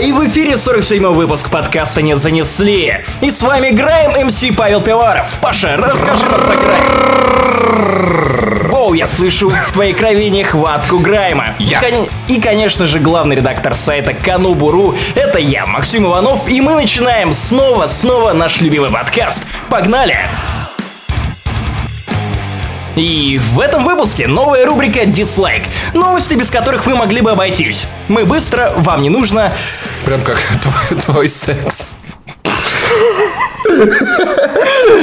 И в эфире 47 выпуск подкаста «Не занесли». И с вами Грайм, МС Павел Пиваров. Паша, расскажи нам про Грайм. Оу, я слышу в твоей крови нехватку Грайма. Я. И, кон- и, конечно же, главный редактор сайта Канубуру — это я, Максим Иванов, и мы начинаем снова-снова наш любимый подкаст. Погнали! И в этом выпуске новая рубрика «Дизлайк». Новости, без которых вы могли бы обойтись. Мы быстро, вам не нужно. Прям как твой, твой секс.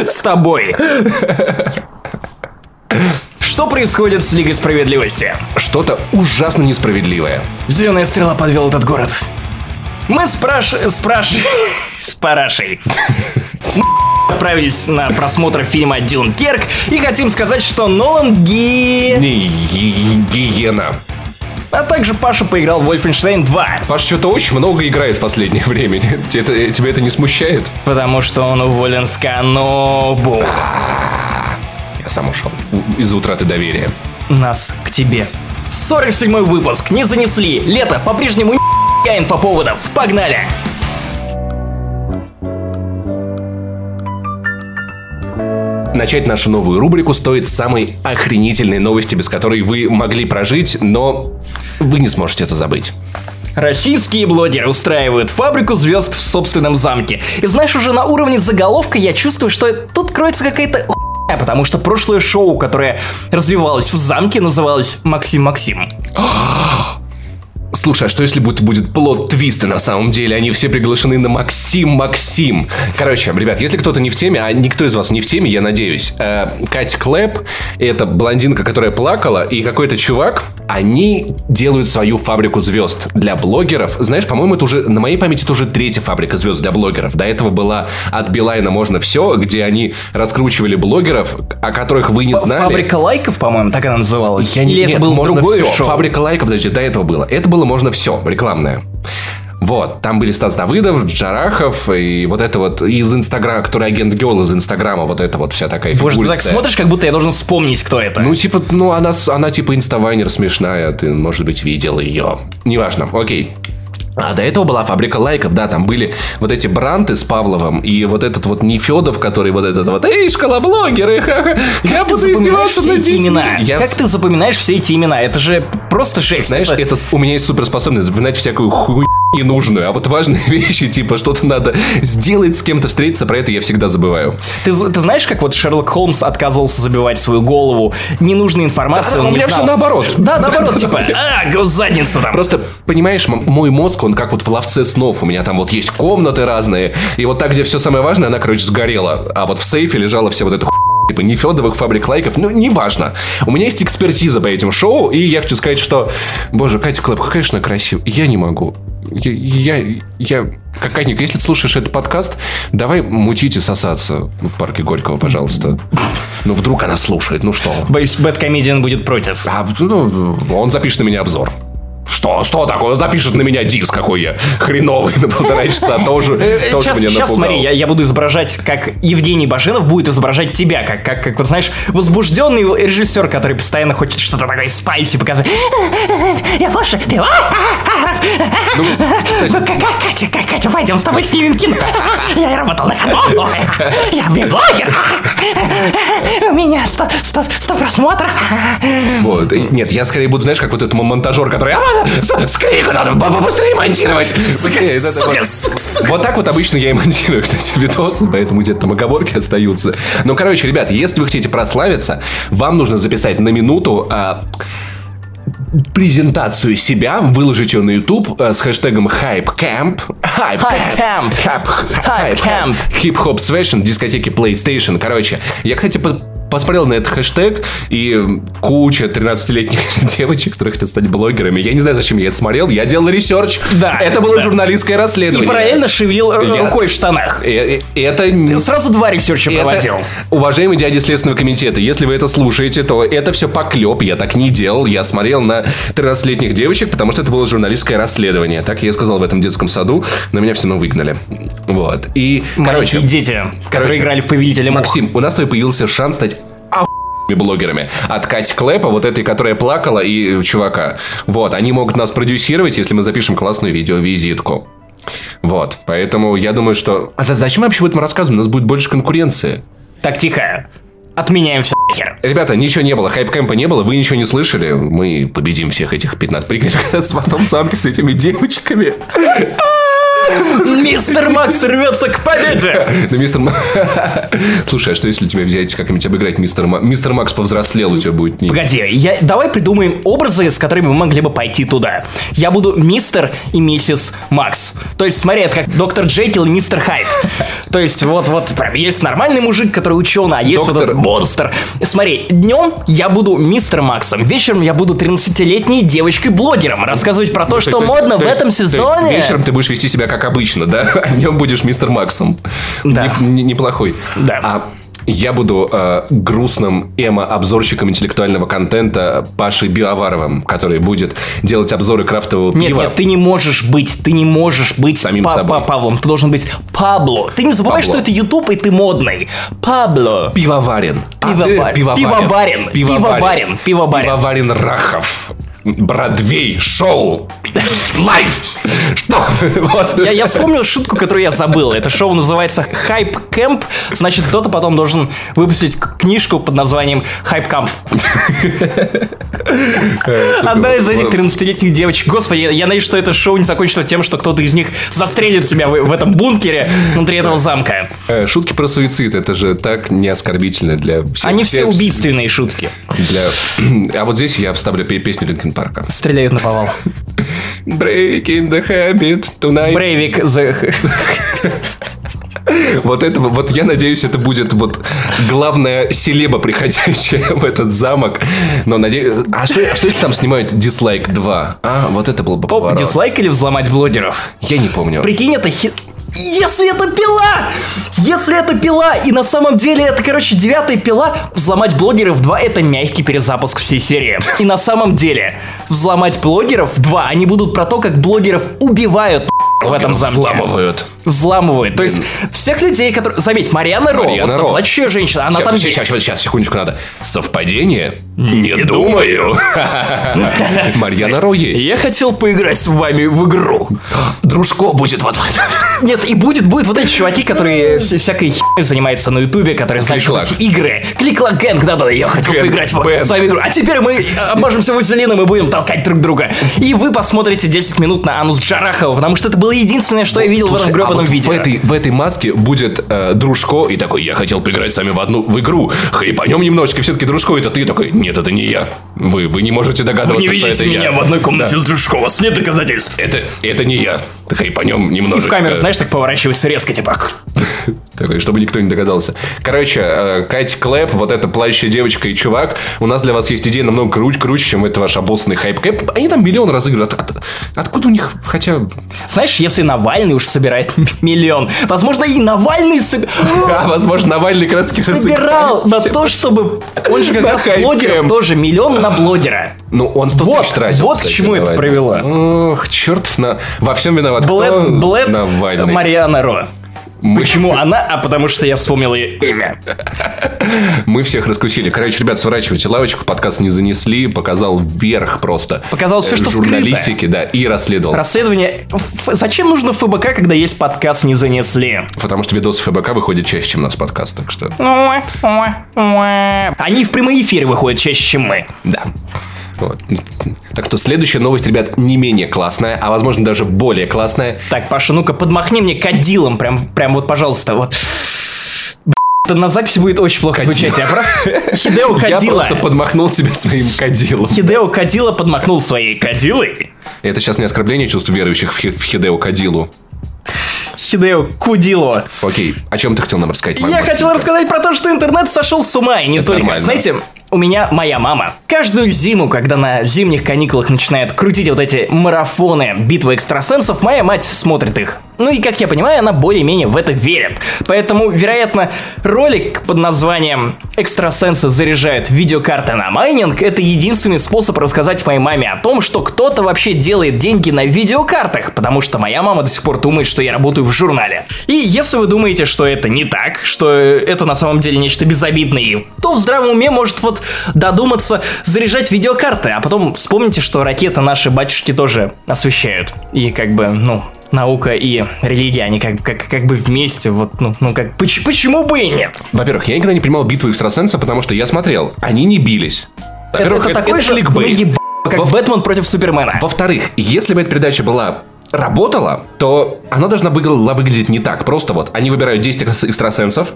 С тобой. Что происходит с Лигой Справедливости? Что-то ужасно несправедливое. Зеленая стрела подвел этот город. Мы спраш... спраш... с парашей. Отправились на просмотр фильма «Дюнкерк» и хотим сказать, что Нолан ги... Гиена. А также Паша поиграл в Wolfenstein 2, Паш что-то очень много играет в последнее время. Это, тебя это не смущает? потому что он уволен с Канобу. Я сам ушел. Из-за утраты доверия. Нас к тебе. 47 выпуск, не занесли. Лето по-прежнему ни инфоповодов. Погнали! Начать нашу новую рубрику стоит самой охренительной новости, без которой вы могли прожить, но вы не сможете это забыть. Российские блогеры устраивают фабрику звезд в собственном замке. И знаешь, уже на уровне заголовка я чувствую, что тут кроется какая-то хуйня, потому что прошлое шоу, которое развивалось в замке, называлось «Максим Максим». Слушай, а что если будет, будет плод-твист, на самом деле они все приглашены на Максим Максим? Короче, ребят, если кто-то не в теме, а никто из вас не в теме, я надеюсь, э, Катя Клэп, это блондинка, которая плакала, и какой-то чувак, они делают свою фабрику звезд для блогеров. Знаешь, по-моему, это уже, на моей памяти, это уже третья фабрика звезд для блогеров. До этого была от Билайна «Можно все», где они раскручивали блогеров, о которых вы не знали. Фабрика лайков, по-моему, так она называлась. Я Или это нет, можно другое всё. шоу? Фабрика лайков, подожди, до этого было. Это было можно все, рекламное. Вот, там были Стас Давыдов, Джарахов и вот это вот из Инстаграма, который агент Геол из Инстаграма, вот это вот вся такая Боже, ты так смотришь, как будто я должен вспомнить, кто это. Ну, типа, ну, она, она типа инставайнер смешная, ты, может быть, видел ее. Неважно, окей. А до этого была фабрика лайков, да, там были вот эти бранты с Павловым и вот этот вот Нефедов, который вот этот вот, эй, школоблогеры, ха-ха, я Как ты буду запоминаешь издеваться все над эти детьми». имена? Я Как ты запоминаешь все эти имена? Это же просто жесть. Знаешь, Это- это у меня есть суперспособность запоминать всякую хуйню ненужную, а вот важные вещи, типа что-то надо сделать, с кем-то встретиться, про это я всегда забываю. Ты, ты знаешь, как вот Шерлок Холмс отказывался забивать свою голову ненужной информацией? Да, он у не меня знал. всё наоборот. Да, наоборот, типа, а, задницу там. Просто, понимаешь, мой мозг, он как вот в ловце снов. У меня там вот есть комнаты разные, и вот так, где все самое важное, она, короче, сгорела. А вот в сейфе лежала вся вот эта хуйня, типа Нефедовых фабрик лайков, ну, неважно. У меня есть экспертиза по этим шоу, и я хочу сказать, что, боже, Катя Клэп, какая же она красивая. Я не могу. Я, я, я... Какая-нибудь, если ты слушаешь этот подкаст, давай мутить и сосаться в парке Горького, пожалуйста. Ну, вдруг она слушает, ну что? Боюсь, Бэткомедиан будет против. А, ну, он запишет на меня обзор. Что? Что такое? Запишет на меня диск какой я хреновый на полтора часа. Тоже, тоже сейчас, меня сейчас напугал. смотри, я, я буду изображать, как Евгений Баженов будет изображать тебя, как, как, как вот знаешь, возбужденный режиссер, который постоянно хочет что-то такое спайси показать. Я Паша Пивоваров. Ну, Катя, Катя, пойдем с тобой снимем кино. Я работал на канал. Я блогер. У меня 100, 100, 100 просмотров. вот. Нет, я скорее буду, знаешь, как вот этот монтажер, который... «А, с- Скрипку надо быстрее монтировать. Вот- так вот обычно я и монтирую, кстати, видосы, поэтому где-то там оговорки остаются. Ну, короче, ребят, если вы хотите прославиться, вам нужно записать на минуту а, презентацию себя, выложить ее на YouTube э, с хэштегом HypeCamp. HypeCamp. HypeCamp. Hip-Hop Session, дискотеки PlayStation. Короче, я, кстати, по- посмотрел на этот хэштег, и куча 13-летних девочек, которые хотят стать блогерами. Я не знаю, зачем я это смотрел. Я делал research. Да, Это было да. журналистское И расследование. параллельно шевелил Я- рукой в штанах. Э, э, Это Сразу два ресерча это- проводил. уважаемый дядя Следственного комитета, если вы это слушаете, то это все поклеп, я так не делал. Я смотрел на 13-летних девочек, потому что это было журналистское расследование. Так я и сказал в этом детском саду, но меня все равно выгнали. Вот. И, короче, Маленькие дети, которые короче, играли в Повелителя Мух. Максим, у нас с тобой появился шанс стать блогерами. От Кати Клэп, вот этой, которая плакала, и чувака. Вот, они могут нас продюсировать, если мы запишем классную видеовизитку. Вот, поэтому я думаю, что... А за- зачем мы вообще об этом рассказываем? У нас будет больше конкуренции. Так, тихо. Отменяем все нахер. Ребята, ничего не было, HypeCamp а не было, вы ничего не слышали. Мы победим всех этих 15 прикольных в одном замке с этими девочками. Мистер Макс рвется к победе! Да, мистер Слушай, а что если тебя взять как-нибудь обыграть мистер Ма- Мистер Макс повзрослел, у тебя будет... не- Погоди, я, давай придумаем образы, с которыми мы могли бы пойти туда. Я буду мистер и миссис Макс. То есть, смотри, это как доктор Джекил и мистер Хайд. То есть, вот, вот, прям есть нормальный мужик, который ученый, а есть вот Доктор- этот монстр. Смотри, днем я буду мистер Максом, вечером я буду 13-летней девочкой-блогером, рассказывать про то, что То есть- модно в этом сезоне. вечером ты будешь вести себя как обычно, да? А днем будешь мистер Максом. Да. Не- не- Неплохой. Да. А я буду э, грустным эмо-обзорщиком интеллектуального контента Пашей Биоваровым, который будет делать обзоры крафтового Нет, пива. нет, ты не можешь быть, ты не можешь быть Самим Па- собой. Па- Павлом, ты должен быть Пабло. Ты не забывай, Пабло. что это Ютуб, и ты модный. Пабло. Пивоварен. А, Пивовар- ты пивоварен. пивоварен. Пивоварен. Пивоварен. Пивоварен Рахов. Бродвей, шоу, лайф. Что? Вот. Я, я вспомнил шутку, которую я забыл. Это шоу называется Хайп Кэмп. Значит, кто-то потом должен выпустить книжку под названием Хайп Камп. Одна из этих 13-летних девочек. Господи, я, я надеюсь, что это шоу не закончится тем, что кто-то из них застрелит себя в, в этом бункере внутри этого замка. Э, Шутки про суицид, это же так не оскорбительно для всех. Они все убийственные шутки. Для... А вот здесь я вставлю пе- песню Линкен Парка. Стреляют на повал. Breaking the habit tonight. Брейвик the... Вот это, вот я надеюсь, это будет вот главная селеба, приходящая в этот замок. Но надеюсь... А что, а что если там снимают дизлайк 2? А, вот это было бы Поп, поворот. дизлайк или взломать блогеров? Я не помню. Прикинь, это хи... Если это пила! Если это пила! И на самом деле это, короче, девятая пила, взломать блогеров 2 это мягкий перезапуск всей серии. И на самом деле, взломать блогеров 2, они будут про то, как блогеров убивают в этом замке. Взламывают. Взламывают. То есть, всех людей, которые... Заметь, Марьяна Ро, Марьяна вот Ро. плачущая женщина, она там сейчас, сейчас, сейчас, секундочку надо. Совпадение? Не, думаю. Марьяна Ро есть. Я хотел поиграть с вами в игру. Дружко будет вот в этом. Нет, и будет, будет вот эти чуваки, которые вся- всякой херней занимаются на ютубе, которые знают, эти игры. Клик-клак гэнг, да-да, я хотел поиграть в, с вами игру. А теперь мы обмажемся вазелином и будем толкать друг друга. И вы посмотрите 10 минут на анус Джарахова, потому что это было единственное, что я видел в этом а гребаном вот видео. В этой, в этой маске будет э, Дружко, и такой, я хотел поиграть с вами в одну в игру. Хрипанем немножечко, все-таки Дружко, это ты такой, нет, это не я. Вы, вы не можете догадываться, Вы не что это меня я. в одной комнате Да. с Дружко, у вас нет доказательств. Это, это не я. Хрипанем И немножечко. в камеру, знаешь, так поворачивается резко, типа... Такой, чтобы никто не догадался. Короче, э, Катя Клэп, вот эта плачущая девочка и чувак, у нас для вас есть идея намного круче, круче, чем это ваш обоссанный HypeCamp. Они там миллион разыгрывают. От- от- откуда у них, хотя... Знаешь, если Навальный уж собирает миллион, возможно, и Навальный соб- А, возможно, Навальный как раз таки собирал на то, чтобы... Он же как раз HypeCamp. Блогеров тоже, миллион на блогера. Ну, он 100 Вот, тысяч тратил. вот к кстати, чему это привело. Ох, чертов на... Во всем виноват Блэд, кто? Блэд Навальный. Мариана Ро. Мы- Почему она? А потому что я вспомнил ее имя. Мы всех раскусили. Короче, ребят, сворачивайте лавочку, подкаст не занесли, показал вверх просто. Показал всё, э, что Журналистики, да, и расследовал. Расследование... Ф- Зачем нужно ФБК, когда есть подкаст не занесли? Потому что видосы ФБК выходят чаще, чем у нас подкаст, так что... Они в прямые эфиры выходят чаще, чем мы. Да. Вот. Так что следующая новость, ребят, не менее классная, а возможно даже более классная. Так, Паша, ну-ка подмахни мне кадилом, прям, прям вот, пожалуйста, вот. Это на записи будет очень плохо звучать, я прав? Хидео Я Кадила. просто подмахнул тебя своим кадилом. Хидео Кадила подмахнул своей кадилой. Это сейчас не оскорбление чувств верующих в, Хи- в Хидео Кадилу. Хидео Кудило. Окей, о чем ты хотел нам рассказать? Я хотел рассказать про то, что интернет сошел с ума, и не только. нормально. Знаете, у меня моя мама. Каждую зиму, когда на зимних каникулах начинают крутить вот эти марафоны битвы экстрасенсов, моя мать смотрит их. Ну и, как я понимаю, она более-менее в это верит. Поэтому, вероятно, ролик под названием «Экстрасенсы заряжают видеокарты на майнинг» — это единственный способ рассказать моей маме о том, что кто-то вообще делает деньги на видеокартах, потому что моя мама до сих пор думает, что я работаю в журнале. И если вы думаете, что это не так, что это на самом деле нечто безобидное, то в здравом уме может вот додуматься заряжать видеокарты, а потом вспомните, что ракеты наши батюшки тоже освещают. И как бы, ну, наука и религия, они как, как, как бы вместе, вот, ну, ну как, поч- почему бы и нет? Во-первых, я никогда не понимал битву экстрасенса, потому что я смотрел, они не бились. Это, Во-первых, это такой же кликбейт. наеб- как Во- Бэтмен против Супермена. Во-вторых, если бы эта передача была работала, то она должна была выглядеть не так. Просто вот они выбирают 10 экс- экстрасенсов,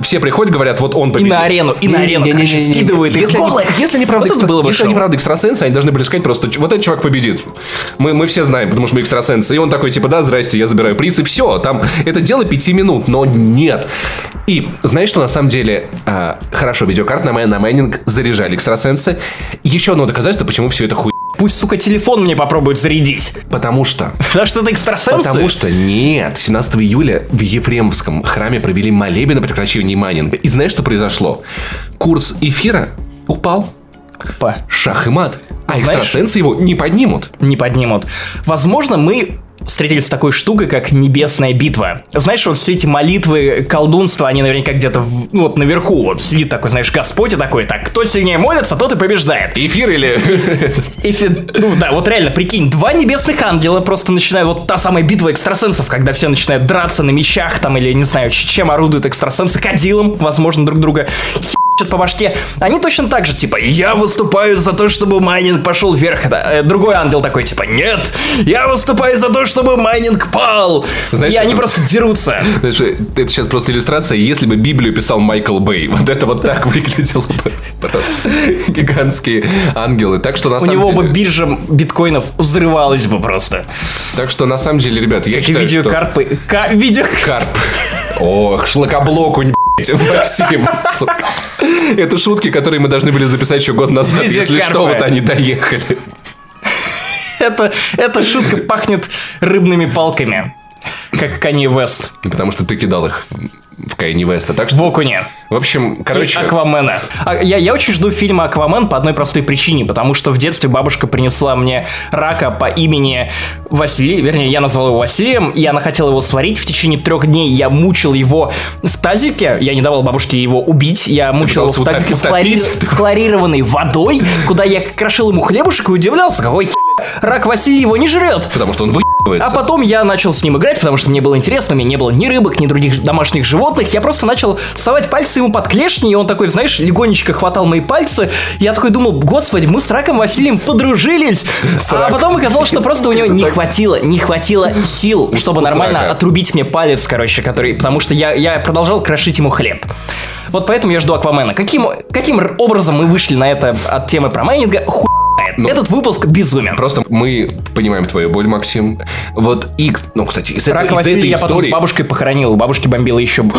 все приходят, говорят, вот он И победил. на арену, и на арену, короче, Не-не-не-не-не. скидывают их если, они- голых. если они правда, Вот экстра- было бы если они правда экстрасенсы, они должны были сказать просто, «Ч- вот этот чувак победит. Мы, мы все знаем, потому что мы экстрасенсы. И он такой, типа, да, здрасте, я забираю приз, и все. Там это дело пяти минут, но нет. И знаешь, что на самом деле а, хорошо, видеокарт на, май- на майнинг заряжали экстрасенсы. Еще одно доказательство, почему все это хуй. Пусть, сука, телефон мне попробует зарядить. Потому что Потому что это экстрасенсы. Потому что нет, 17 июля в Ефремовском храме провели молебен о прекращении майнинга. И знаешь, что произошло? Курс эфира упал. Па. Шах и мат. А Знаешь- экстрасенсы его не поднимут. не поднимут. Возможно, мы встретились с такой штукой, как небесная битва. Знаешь, вот все эти молитвы, колдунства, они наверняка где-то в- ну, вот наверху. Вот сидит такой, знаешь, Господь и такой, так, кто сильнее молится, тот и побеждает. Эфир или... И фи- ну да, вот реально, прикинь, два небесных ангела просто начинают, вот та самая битва экстрасенсов, когда все начинают драться на мечах там, или не знаю, чем орудуют экстрасенсы, кадилом, возможно, друг друга херачат по башке. Они точно так же, типа, я выступаю за то, чтобы майнинг пошел вверх. Да, э, Другой ангел такой, типа, нет, я выступаю за то, чтобы майнинг пал. Знаешь, И они это- просто дерутся. Знаешь, это сейчас просто иллюстрация, если бы Библию писал Майкл Бэй. Вот это вот так выглядело бы. Просто гигантские ангелы. Так что на У самом него бы деле... биржа биткоинов взрывалась бы просто. Так что на самом деле, ребят, я Как и считаю, что... видеокарпы. Ка- видео... Карп. Ох, шлакоблокунь, блядь, Максим, сука. Это шутки, которые мы должны были записать еще год назад. Видео Если что, карпа. вот они доехали. Это, эта шутка пахнет рыбными палками. Как Канье Вест Потому что ты кидал их в Кайни Веста. Так в что, Окуне. в общем, короче... И Аквамена. А я, я очень жду фильма Аквамен по одной простой причине, потому что в детстве бабушка принесла мне рака по имени Василий, вернее, я назвал его Василием, и она хотела его сварить. В течение трех дней я мучил его в тазике, я не давал бабушке его убить, я мучил его в тазике с хлори- хлорированной водой, куда я крошил ему хлебушек и удивлялся, какой рак Василий его не жрет. Потому что он выебывается. А потом я начал с ним играть, потому что мне было интересно, у меня не было ни рыбок, ни других домашних животных. Я просто начал совать пальцы ему под клешни, и он такой, знаешь, легонечко хватал мои пальцы. Я такой думал, господи, мы с Раком Василием подружились. А потом оказалось, что просто у него не хватило, не хватило сил, чтобы нормально отрубить мне палец, короче, который... Потому что я, я продолжал крошить ему хлеб. Вот поэтому я жду Аквамена. Каким, каким образом мы вышли на это от темы про майнинга? Хуй. Ну, Этот выпуск безумен. Просто мы понимаем твою боль, Максим. Вот и, ну, кстати, из, этой- Рака из Василия этой я потом с истории... бабушкой похоронил. У бабушки бомбила еще...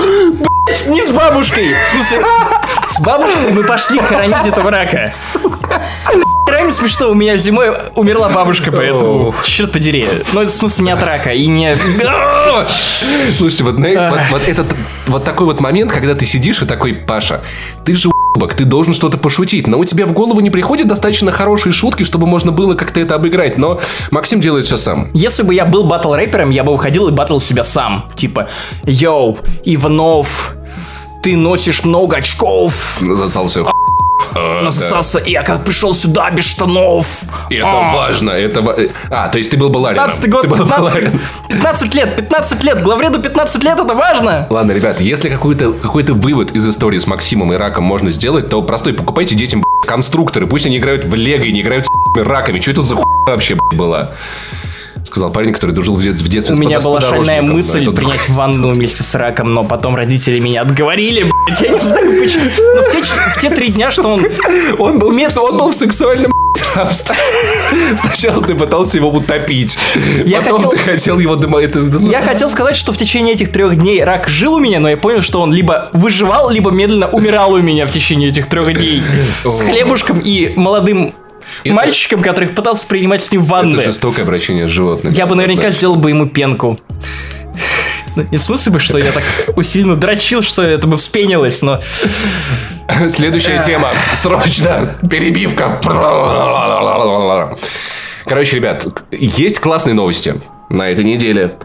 Блять, не с бабушкой! В смысле, с бабушкой мы пошли хоронить этого рака. Реально смешно, у меня зимой умерла бабушка, поэтому... Черт подери. Ну, это в смысле не от рака и не... Слушайте, вот, вот, вот этот вот такой вот момент, когда ты сидишь и такой, Паша, ты же уебок, ты должен что-то пошутить, но у тебя в голову не приходят достаточно хорошие шутки, чтобы можно было как-то это обыграть, но Максим делает все сам. Если бы я был батл рэпером, я бы выходил и батл себя сам. Типа, йоу, Иванов, ты носишь много очков, Засался. А, да. насосался, и я как пришел сюда без штанов. Это А. важно, это... ва- А, то есть ты был баларином. 15 год, Ты был 15, баларином. 15 лет, 15 лет, главреду 15 лет, это важно. Ладно, ребят, если какой-то какой вывод из истории с Максимом и раком можно сделать, то простой, покупайте детям конструкторы, пусть они играют в лего и не играют с раками. Что это за хуйня вообще была? Сказал парень, который дружил в детстве, в детстве У с меня с была шальная. Да, мысль это принять такой- ванну вместе с раком, но потом родители меня отговорили, блядь, я не знаю почему. Но в те, в те три дня, что он... Он был, секс- он был в сексуальном рабстве. Сначала ты пытался его утопить. Я Потом хотел- ты хотел его... это- Я хотел сказать, что в течение этих трех дней рак жил у меня, но я понял, что он либо выживал, либо медленно умирал у меня в течение этих трех дней. С хлебушком и молодым Это- мальчиком, который пытался принимать с ним Это ванны. жестокое обращение с животными. Я бы наверняка сделал бы ему пенку. Ну, Не в смысле бы, что я так усиленно дрочил, что это бы вспенилось, но... Следующая тема. Срочно. Перебивка. Короче, ребят, есть классные новости на этой неделе.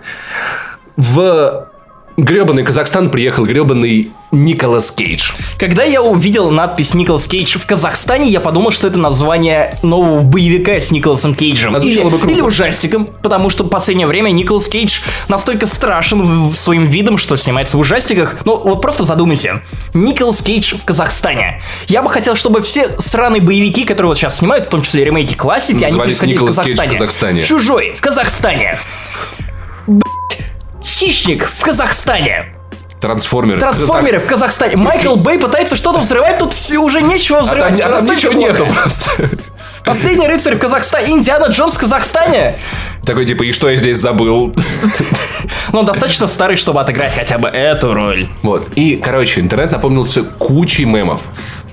В гребаный Казахстан приехал гребаный Николас Кейдж. Когда я увидел надпись Николас Кейдж в Казахстане, я подумал, что это название нового боевика с Николасом Кейджем. Или, Озвучало бы или ужастиком, потому что в последнее время Николас Кейдж настолько страшен своим видом, что снимается в ужастиках. Ну, вот просто задумайся. Николас Кейдж в Казахстане. Я бы хотел, чтобы все сраные боевики, которые вот сейчас снимают, в том числе ремейки классики, они происходили в Николас Кейдж в Казахстане. Казахстане. Чужой в Казахстане. Блять. Хищник в Казахстане. Трансформеры. Трансформеры в Казахстане. Майкл Бэй пытается что-то взрывать, тут все уже нечего А там, взрывать. а там ничего плохо. нету просто. Последний рыцарь в Казахстане. Индиана Джонс в Казахстане. Такой типа, и что я здесь забыл? Но он достаточно старый, чтобы отыграть хотя бы эту роль. Вот. И, короче, интернет наполнился кучей мемов.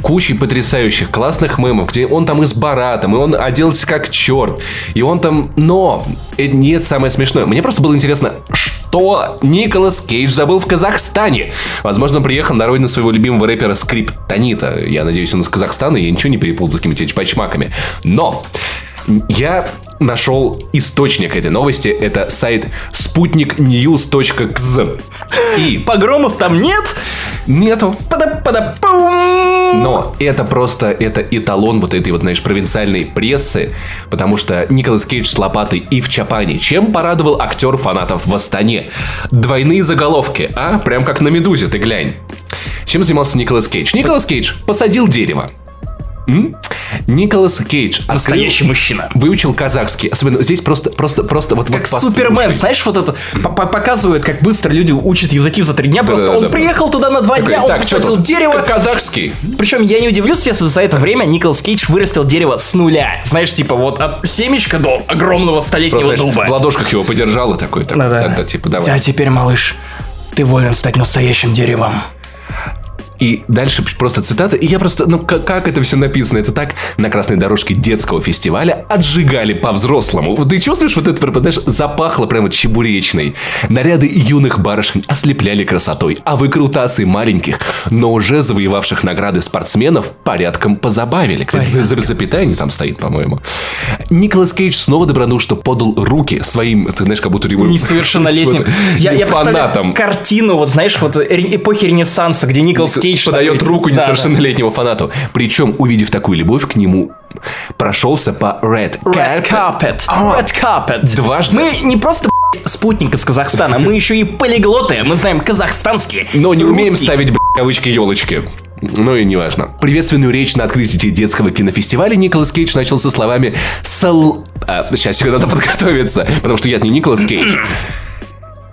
Кучей потрясающих, классных мемов, где он там и с Баратом, и он оделся как черт, и он там... Но не это самое смешное. Мне просто было интересно, что Николас Кейдж забыл в Казахстане? Возможно, он приехал на родину своего любимого рэпера Скриптонита. Я надеюсь, он из Казахстана, я ничего не перепутал с какими-то чпачмаками. Но я нашел источник этой новости. Это сайт sputniknews.kz. И Погромов там нет. нету. Но это просто, это эталон вот этой вот, знаешь, провинциальной прессы, потому что Николас Кейдж с лопатой и в Чапане. Чем порадовал актер фанатов в Астане? Двойные заголовки, а? Прям как на «Медузе», ты глянь. Чем занимался Николас Кейдж? Николас Кейдж посадил дерево. М? Николас Кейдж открыл- Настоящий мужчина. выучил казахский. Особенно здесь просто, просто, просто вот... Как вот послушай. Супермен, знаешь, вот это по- по- показывает, как быстро люди учат языки за три дня. Просто Да-да-да. он приехал туда на два дня, он Так, что посадил дерево. Казахский. Причем я не удивлюсь, если за это время Николас Кейдж вырастил дерево с нуля. Знаешь, типа вот от семечка до огромного столетнего Просто, знаешь, дуба. в ладошках его подержал и такой, так, так, да, типа, давай. А теперь, малыш, ты волен стать настоящим деревом. И дальше просто цитата. И я просто, ну как, как это все написано? Это так на красной дорожке детского фестиваля отжигали по-взрослому. Вот Ты чувствуешь вот это, знаешь, запахло прямо чебуречной. Наряды юных барышень ослепляли красотой, а выкрутасы маленьких, но уже завоевавших награды спортсменов порядком позабавили. Кстати, за, за- запятая не там стоит, по-моему. Николас Кейдж снова добродушно подал руки своим, ты знаешь, как будто его... Несовершеннолетним. Я, я фанатам. картину, вот знаешь, вот эпохи Ренессанса, где Николас Кейдж... подает там- руку Да, да. несовершеннолетнему фанату. Причем, увидев такую любовь к нему, прошелся по Red Red Carpet. А, Red Carpet. Дважды. Мы не просто спутник из Казахстана, мы еще и полиглоты. Мы знаем казахстанский. Но не умеем ставить, блядь, кавычки елочки. Ну и неважно. Приветственную речь на открытии детского кинофестиваля Николас Кейдж начал со словами «Сал...» а, Сейчас, секунду, надо подготовиться, потому что я не Николас Кейдж.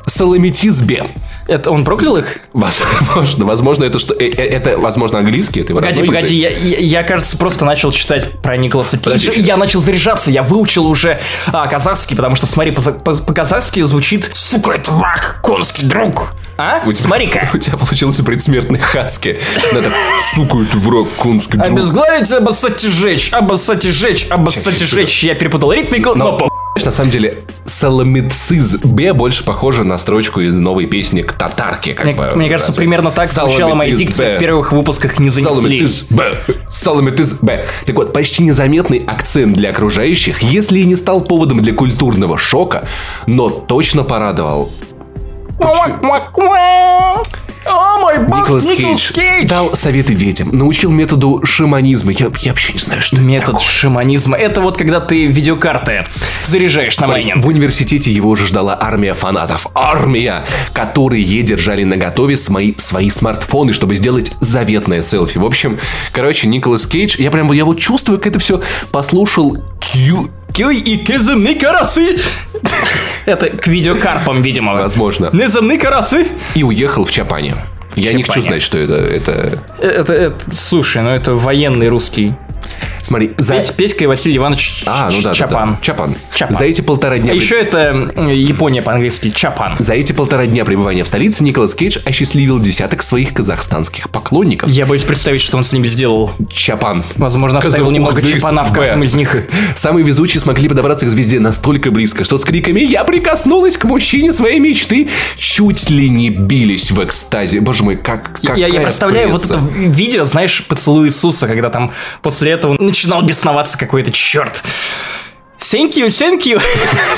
Саламитизбе. Это он проклял их? Возможно, возможно, это что? э, э, Это, возможно, английский, это Погоди, погоди, я, я, я, кажется, просто начал читать про Николаса Кейджа, и я начал заряжаться, я выучил уже а, казахский, потому что, смотри, по- по- по-казахски звучит «Сука, это враг, конский друг». А? У Смотри-ка. У тебя получился предсмертный хаски. Так, сука, это враг, конский друг. Обезглавить, обоссать и жечь, обоссать и жечь, обоссать и жечь. Я перепутал ритмику, но, по- Знаешь, На самом деле, Саламицизбе больше похоже на строчку из новой песни к татарке. Как Мне, бы, мне кажется, разве. примерно так звучала моя дикция в первых выпусках «Не занесли». Саламитизбе. Саламитизбе. Так вот, почти незаметный акцент для окружающих, если и не стал поводом для культурного шока, но точно порадовал О, мой бог, Николас Николас Кейдж. Кейдж! Дал советы детям, научил методу шаманизма. Я, я вообще не знаю, что это Метод такое. шаманизма. Это вот когда ты видеокарты заряжаешь на майнинг. В университете его уже ждала армия фанатов. Армия! Которые держали на готове свои, свои смартфоны, чтобы сделать заветное селфи. В общем, короче, Николас Кейдж, я прям я вот чувствую, как это все послушал Кью... Кюй и кеземны карасы. Это к видеокарпам, видимо. Возможно. Неземны карасы. И уехал в Чапане. Я не хочу знать, что это. Это. Это, это, слушай, ну это военный русский. Смотри, за. Петь- Петька и Василий Иванович А, ну да, да, Чапан. да. Чапан. Чапан. За эти полтора дня. А еще это э, Япония по-английски Чапан. За эти полтора дня пребывания в столице Николас Кейдж осчастливил десяток своих казахстанских поклонников. Я боюсь представить, что он с ними сделал. Чапан. Возможно, оставил Казахстан. немного чапана в каждом из них. Самые везучие смогли подобраться к звезде настолько близко, что с криками «Я прикоснулась к мужчине своей мечты!» чуть ли не бились в экстазе. Боже мой, как... Я, я представляю пресса. вот это видео, знаешь, поцелуй Иисуса, когда там после этого начинал бесноваться какой-то черт. You.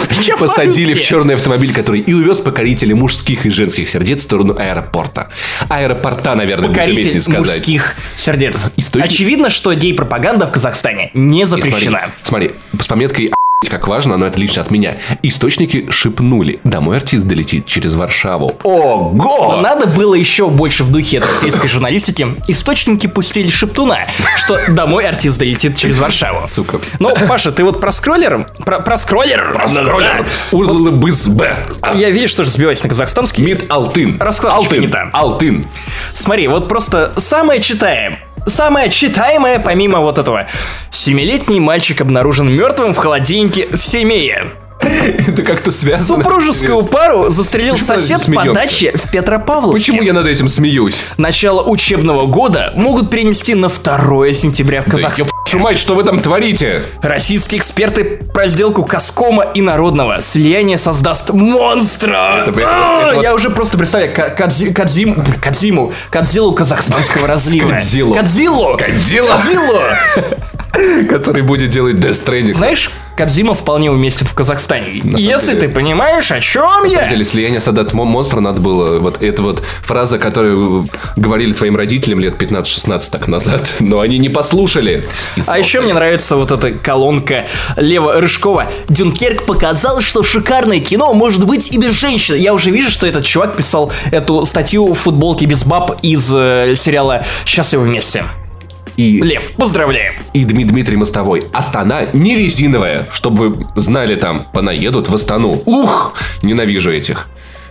Причем Посадили в черный автомобиль, который и увез покорителей мужских и женских сердец в сторону аэропорта. Аэропорта, наверное, Покоритель сказать. мужских сердец. Источник- Очевидно, что гей-пропаганда в Казахстане не И смотри, запрещена. Смотри, с пометкой «А**ть, как важно, но это лично от меня. Источники шепнули. Домой артист долетит через Варшаву. Но Ого! надо было еще больше в духе российской журналистики. Источники пустили шептуна, что домой артист долетит через Варшаву. Сука. Ну, Паша, ты вот про скроллер? Про, про скроллер? Скроллер. Да. Урлы-быз-б. Я, видишь, тоже сбиваюсь на казахстанский. Мид Алтын. Раскладочка Алтын. не та. Алтын. Смотри, вот просто самое читаем. Самое читаемое, помимо вот этого. Семилетний мальчик обнаружен мертвым в холодильнике в Семее. Это как-то связано. Супружескую пару застрелил Почему сосед по даче в Петропавловске. Почему я над этим смеюсь? Начало учебного года могут перенести на 2 сентября в Да Мать, что вы там творите? Российские эксперты про сделку Коскома и Народного слияние создаст монстра. Это- это- А, это Я уже просто представляю Ка- Кадзи- Кадзиму, Кадзиму, Кадзилу казахстанского разлива. Кадзилу. Кадзилу. Кадзилу. Кадзилу. Который будет делать Death Stranding. Знаешь, Кадзима вполне уместен в Казахстане. самом Если деле- ты понимаешь, о чем На я. самом деле, слияние солдат Мо- монстра надо было... Вот это вот фраза, которую говорили твоим родителям лет 15-16 так назад. Но они не послушали. А еще мне нравится вот эта колонка Лева Рыжкова. Дюнкерк показал, что шикарное кино может быть и без женщин. Я уже вижу, что этот чувак писал эту статью в футболке без баб из э, сериала «Счастливы вместе». И, Лев, поздравляем. и Дми- Дмитрий Мостовой. Астана не резиновая. Чтобы вы знали там, понаедут в Астану. Ух! Ненавижу этих.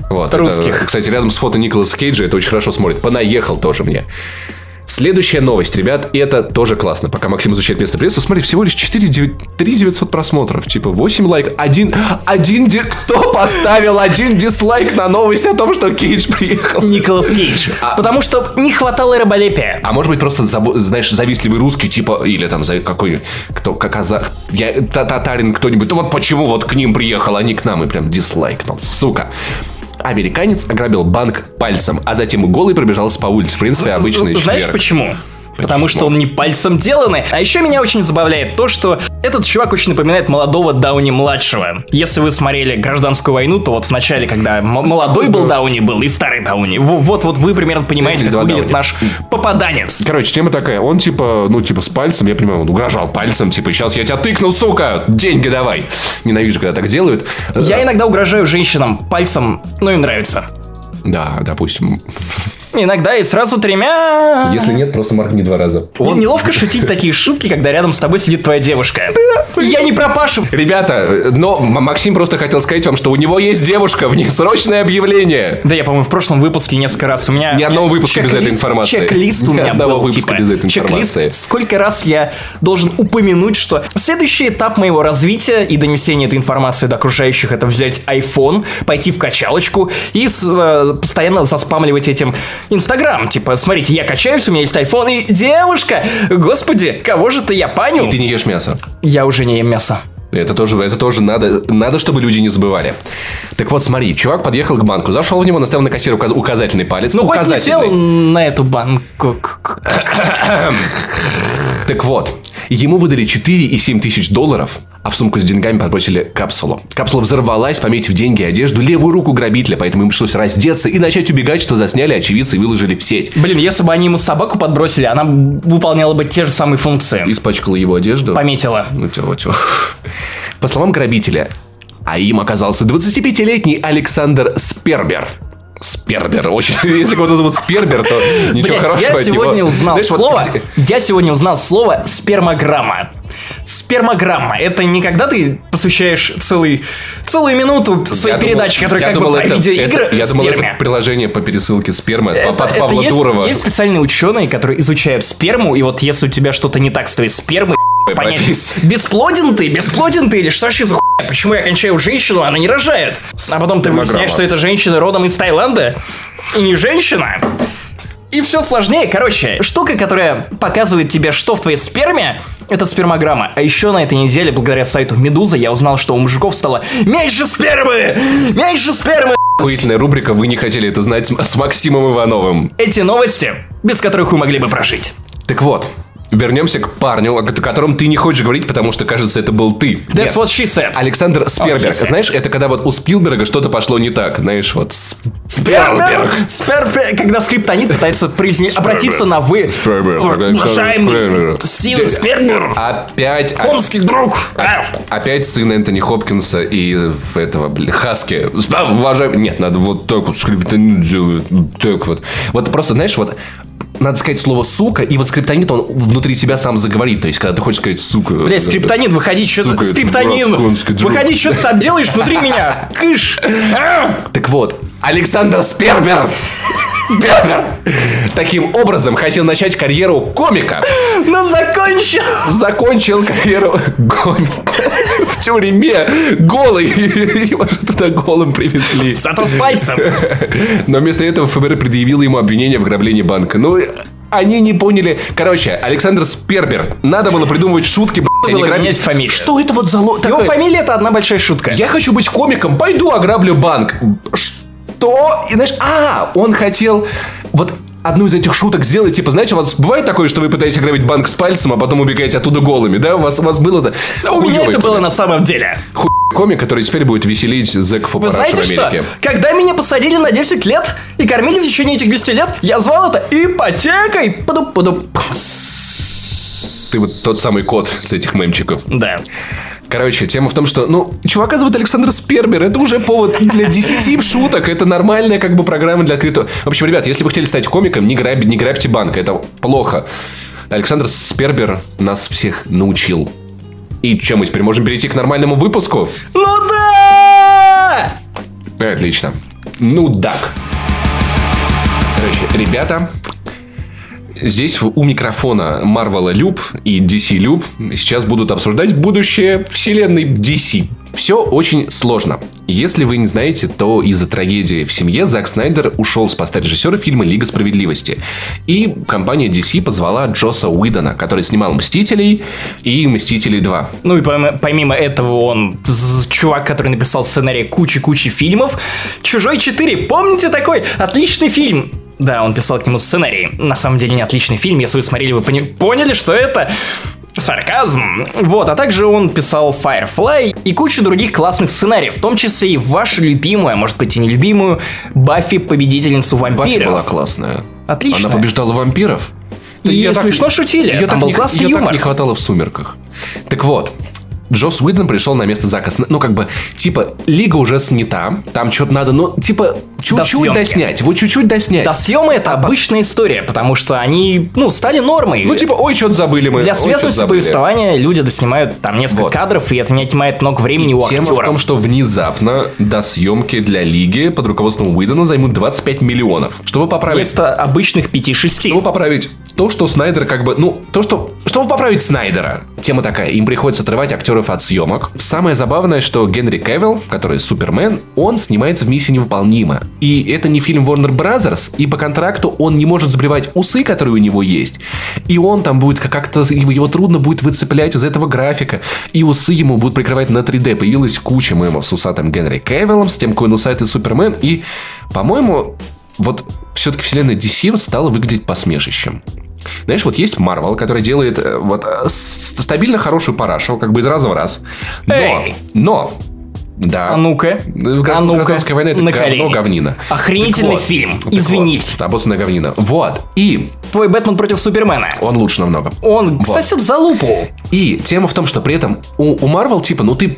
Вот, это, Русских. кстати, рядом с фото Николаса Кейджа это очень хорошо смотрит. Понаехал тоже мне. Следующая новость, ребят, и это тоже классно. Пока Максим изучает место пресса, смотри, всего лишь 4, 3 900 просмотров. Типа 8 лайк, один, один, ди- кто поставил один дизлайк на новость о том, что Кейдж приехал? Николас Кейдж. А- Потому что не хватало раболепия. А может быть просто, забо- знаешь, завистливый русский, типа, или там за- какой кто, как казах, я, та- татарин кто-нибудь, «Ну вот почему вот к ним приехал, а не к нам, и прям дизлайкнул, сука. Американец ограбил банк пальцем, а затем голый пробежался по улице. В принципе, обычный Знаешь четверг. Почему? Потому что он не пальцем деланный. А еще меня очень забавляет то, что этот чувак очень напоминает молодого Дауни-младшего. Если вы смотрели «Гражданскую войну», то вот в начале, когда молодой был Дауни был и старый Дауни, во- вот-вот вы примерно понимаете, как выглядит Дауни. наш попаданец. Короче, тема такая, он типа, ну типа с пальцем, я понимаю, он угрожал пальцем, типа, сейчас я тебя тыкну, сука, деньги давай. Ненавижу, когда так делают. Я иногда угрожаю женщинам пальцем, но им нравится. Да, допустим. Иногда и сразу тремя. Если нет, просто моргни два раза. Мне неловко шутить такие шутки, когда рядом с тобой сидит твоя девушка. Я не про Пашу. Ребята, но Максим просто хотел сказать вам, что у него есть девушка, в них срочное объявление. Да, я, по-моему, в прошлом выпуске несколько раз у меня... Ни одного выпуска без этой информации. Чек-лист у Ни меня одного был, выпуска типа, без этой информации. сколько раз я должен упомянуть, что следующий этап моего развития и донесения этой информации до окружающих это взять iPhone, пойти в качалочку и э, постоянно заспамливать этим Инстаграм. Типа, смотрите, я качаюсь, у меня есть iPhone, и девушка, господи, кого же ты я паню? Ты не ешь мясо. Я уже не ем мясо. Это тоже, это тоже надо, надо, чтобы люди не забывали. Так вот, смотри, чувак подъехал к банку, зашел в него, наставил на кассира указ- указательный палец. Ну, хоть не указательный. сел на эту банку. Так вот, ему выдали 4,7 тысяч долларов, а в сумку с деньгами подбросили капсулу. Капсула взорвалась, пометив деньги и одежду левую руку грабителя, поэтому им пришлось раздеться и начать убегать, что засняли очевидцы и выложили в сеть. Блин, если бы они ему собаку подбросили, она выполняла бы те же самые функции. Испачкала его одежду. Пометила. Ну, чего, чего. По словам грабителя, а им оказался 25-летний Александр Спербер. Спербер. Очень. Если кого-то зовут Спербер, то ничего Блядь, хорошего я от него. сегодня узнал Знаешь, вот слово. где- Я сегодня узнал слово спермограмма. Спермограмма. Это не когда ты посвящаешь целый, целую минуту своей Я передачи, думал- которая как думал, бы про это- видеоигры это- Я думал, это приложение по пересылке спермы Это- под это Павла есть, Дурова. Есть специальные ученые, которые изучают сперму, и вот если у тебя что-то не так с твоей спермой, понять, профессия. бесплоден ты, бесплоден ты, или что вообще за хуйня? Почему я кончаю женщину, она не рожает? А потом ты выясняешь, что это женщина родом из Таиланда, и не женщина. И все сложнее. Короче, штука, которая показывает тебе, что в твоей сперме, это спермограмма. А еще на этой неделе, благодаря сайту Медуза, я узнал, что у мужиков стало меньше спермы! Меньше спермы! Охуительная рубрика «Вы не хотели это знать» с Максимом Ивановым. Эти новости, без которых вы могли бы прожить. Так вот, вернемся к парню, о котором ты не хочешь говорить, потому что, кажется, это был ты. That's Нет. what she said. Александр Сперберг. said. Знаешь, это когда вот у Спилберга что-то пошло не так. Знаешь, вот Сперберг! Сперберг! Когда скриптонит пытается произне- обратиться на «вы». Сперберг. Уважаемый. Стивен Сперберг! Опять... Омский друг! А- Опять сын Энтони Хопкинса и этого, бля, Хаски. Уважаемый... Нет, надо вот так вот скриптонит делать. Так вот. Вот просто, знаешь, вот надо сказать слово «сука», и вот скриптонит, он внутри тебя сам заговорит. То есть, когда ты хочешь сказать «сука». Блять, скриптонин, выходи, что это скриптонин! Выходи, что ты там делаешь внутри меня? Кыш! Так вот, Александр Спербер Бербер таким образом хотел начать карьеру комика. Ну закончил! Закончил карьеру комика в тюрьме голый. Его же туда голым привезли. Зато с пальцем! Но вместо этого ФБР предъявило ему обвинение в ограблении банка. Ну, они не поняли. Короче, Александр Спербер. Надо было придумывать шутки, блядь, а не грабить. фамилию. Что это вот за. Его такое? фамилия это одна большая шутка. Я хочу быть комиком, пойду ограблю банк. Что? И знаешь, а, он хотел вот одну из этих шуток сделать, типа, знаете, у вас бывает такое, что вы пытаетесь ограбить банк с пальцем, а потом убегаете оттуда голыми, да? У вас, у вас было это? У меня это было на самом деле. Хуй комик, который теперь будет веселить зэков Вы в знаете что? Америке. Когда меня посадили на 10 лет и кормили в течение этих 10 лет, я звал это ипотекой. Паду-паду. Ты вот тот самый кот с этих мемчиков. Да. Короче, тема в том, что, ну, чувака зовут Александр Спербер, это уже повод для 10 шуток, это нормальная как бы программа для открытого... В общем, ребят, если вы хотели стать комиком, не, грабь, не грабьте банк, это плохо. Александр Спербер нас всех научил. И чем мы теперь можем перейти к нормальному выпуску? Ну да! Отлично. Ну, так. Короче, ребята, здесь у микрофона Марвела Люб и DC Люб сейчас будут обсуждать будущее вселенной DC. Все очень сложно. Если вы не знаете, то из-за трагедии в семье Зак Снайдер ушел с поста режиссера фильма «Лига справедливости». И компания DC позвала Джоса Уидона, который снимал «Мстителей» и «Мстителей 2». Ну и помимо, помимо этого он чувак, который написал сценарий кучи-кучи фильмов. «Чужой 4». Помните такой? Отличный фильм. Да, он писал к нему сценарий. На самом деле не отличный фильм. Если вы смотрели, вы пони- поняли, что это сарказм. Вот, а также он писал Firefly и кучу других классных сценариев, в том числе и вашу любимую, а может быть и нелюбимую, Баффи, победительницу Баффи вампиров. была классная. Отличная. Она побеждала вампиров. И Её смешно шутили, её там так был не- классный её юмор. так не хватало в «Сумерках». Так вот, Джос Уидон пришел на место Зака Ну, как бы, типа, Лига уже снята, там что-то надо, ну, типа, чуть-чуть доснять, вот чуть-чуть доснять. Да, съемы это обычная история, потому что они, ну, стали нормой. Ну, типа, ой, что-то забыли мы. Для связности забыли. повествования люди доснимают там несколько Вот. кадров, и это не отнимает много времени у Тема в том, что внезапно до съемки для Лиги под руководством Уидона займут 25 миллионов. Чтобы поправить Вместо обычных 5-6. Чтобы поправить то, что Снайдер как бы... Ну, то, что... Чтобы поправить Снайдера. Тема такая. Им приходится отрывать актеров от съемок. Самое забавное, что Генри Кевилл, который Супермен, он снимается в «Миссии невыполнима». И это не фильм Warner Brothers, и по контракту он не может сбривать усы, которые у него есть. И он там будет как- как-то... Его трудно будет выцеплять из этого графика. И усы ему будут прикрывать на 3D. Появилась куча мемов с усатым Генри Кевиллом, с тем, какой он усатый Супермен. И, по-моему, вот все-таки вселенная DC вот стала выглядеть посмешищем. Знаешь, вот есть Марвел, который делает э, вот э, стабильно хорошую парашу, как бы из раза в раз. Но, Эй! но, да. А ну-ка, Гра- а ну-ка, Гражданская война это на говно колени. говнина. Охренительный Так вот, фильм, так извините. Вот, обоссанная говнина. Вот. И Твой Бэтмен против Супермена. он лучше намного. Он Вот. сосет за лупу. И тема в том, что при этом у, Marvel, типа, ну ты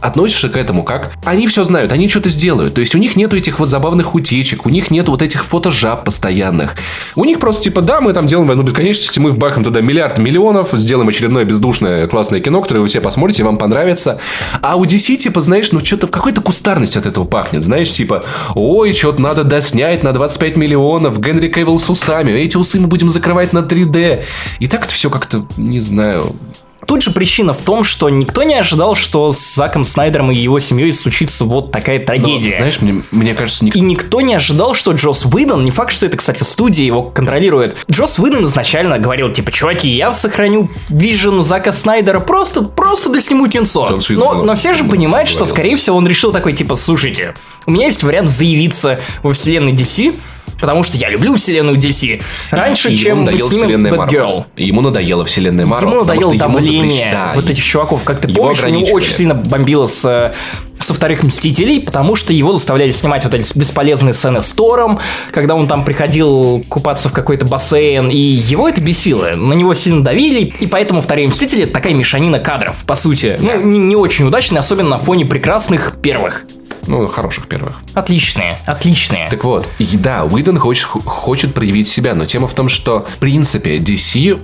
относишься к этому как... Они все знают, они что-то сделают. То есть у них нету этих вот забавных утечек, у них нету вот этих фотожаб постоянных. У них просто типа, да, мы там делаем войну бесконечности, мы вбахаем туда миллиард миллионов, сделаем очередное бездушное классное кино, которое вы все посмотрите, вам понравится. А у DC, типа, знаешь, ну что-то в какой-то кустарность от этого пахнет. Знаешь, типа, ой, что-то надо доснять на 25 миллионов, Генри Кевилл с усами, эти усы будем закрывать на 3D. И так это все как-то, не знаю, Тут же причина в том, что никто не ожидал, что с Заком Снайдером и его семьей случится вот такая Но, трагедия. знаешь, мне, мне кажется, никто... И никто не ожидал, что Джос Уидон, не факт, что это, кстати, студия его контролирует. Джос Уидон изначально говорил, типа, чуваки, я сохраню вижен Зака Снайдера, просто, просто досниму кинцо. Но, но все же понимают, что, скорее всего, он решил такой, типа, слушайте, у меня есть вариант заявиться во вселенной DC, потому что я люблю вселенную DC раньше, И чем снимем вселенная. Марвел. Ему надоела вселенная Марвел. Ему надоело давление запрещ- да, вот этих чуваков. Как ты помнишь, у него очень сильно бомбило с, э, со вторых Мстителей, потому что его заставляли снимать вот эти бесполезные сцены с Тором, когда он там приходил купаться в какой-то бассейн, и его это бесило. На него сильно давили, и поэтому вторые Мстители это такая мешанина кадров, по сути. Ну, не, не очень удачная, особенно на фоне прекрасных первых. Ну, хороших первых. Отличные, отличные. Так вот, и да, Уидон хочет, хочет проявить себя, но тема в том, что, в принципе, DC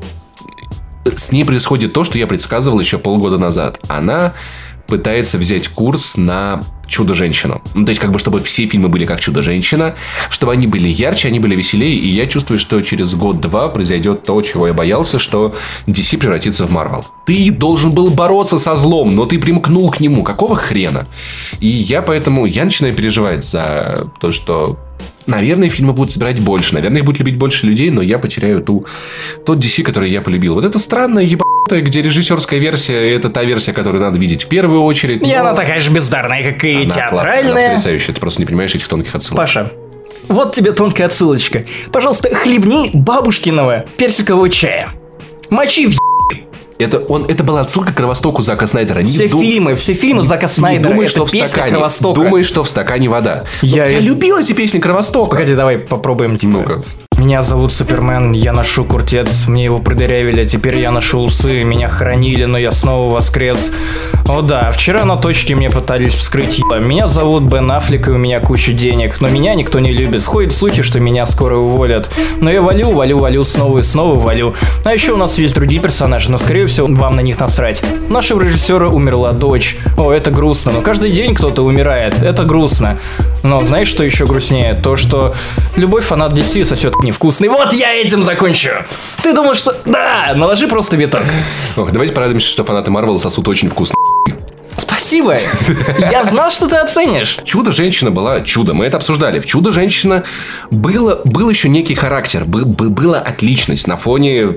с ней происходит то, что я предсказывал еще полгода назад. Она пытается взять курс на Чудо-женщину. Ну, то есть, как бы, чтобы все фильмы были как Чудо-женщина, чтобы они были ярче, они были веселее, и я чувствую, что через год-два произойдет то, чего я боялся, что DC превратится в Марвел. Ты должен был бороться со злом, но ты примкнул к нему. Какого хрена? И я поэтому, я начинаю переживать за то, что Наверное, фильмы будут собирать больше, наверное, их будет любить больше людей, но я потеряю ту, тот DC, который я полюбил. Вот это странная ебанутая, где режиссерская версия, это та версия, которую надо видеть в первую очередь. И но она такая же бездарная, как и она классная, она театральная. потрясающая, ты просто не понимаешь этих тонких отсылок. Паша, вот тебе тонкая отсылочка. Пожалуйста, хлебни бабушкиного персикового чая. Мочи в Это, он, это была отсылка к Кровостоку Зака Снайдера. Не все дум- фильмы, все фильмы Зака Снайдера. Не думай, что в стакане. Кровостока. Думай, что в стакане вода. Я- Я, любил эти песни Кровостока. Погоди, давай попробуем типа. Ну-ка. Меня зовут Супермен, я ношу куртец, мне его продырявили, а теперь я ношу усы, меня хранили, но я снова воскрес. О да, вчера на точке мне пытались вскрыть ебо. Меня зовут Бен Аффлек, и у меня куча денег, но меня никто не любит. Ходят слухи, что меня скоро уволят. Но я валю, валю, валю, снова и снова валю. А еще у нас есть другие персонажи, но скорее всего вам на них насрать. Нашего режиссера умерла дочь. О, это грустно, но каждый день кто-то умирает. Это грустно. Но знаешь, что еще грустнее? То, что любой фанат DC сосет невкусный. Вот я этим закончу. Ты думал, что... Да, наложи просто биток. Ох, давайте порадуемся, что фанаты Марвела сосут очень вкусно. Спасибо. Я знал, что ты оценишь. Чудо-женщина была чудо. Мы это обсуждали. В Чудо-женщина было, был еще некий характер. Бы- бы- была отличность. На фоне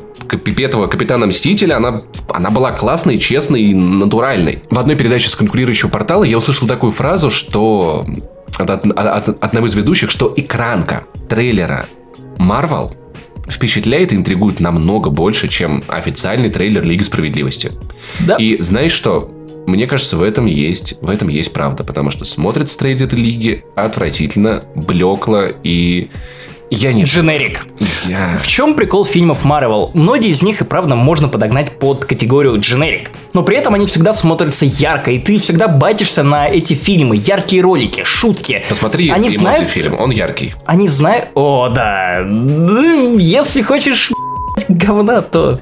этого Капитана Мстителя она, она была классной, честной и натуральной. В одной передаче с конкурирующего портала я услышал такую фразу, что от, от- от одного из ведущих, что экранка трейлера Marvel впечатляет и интригует намного больше, чем официальный трейлер Лиги Справедливости. Да. И знаешь что? Мне кажется, в этом есть, в этом есть правда, потому что смотрится трейлер Лиги отвратительно, блекло и я не... Дженерик. Я... В чем прикол фильмов Marvel? Многие из них и правда можно подогнать под категорию дженерик. Но при этом они всегда смотрятся ярко, и ты всегда батишься на эти фильмы, яркие ролики, шутки. Посмотри они знают, фильм, он яркий. они знают... О, да. Ну, Если хочешь говна, то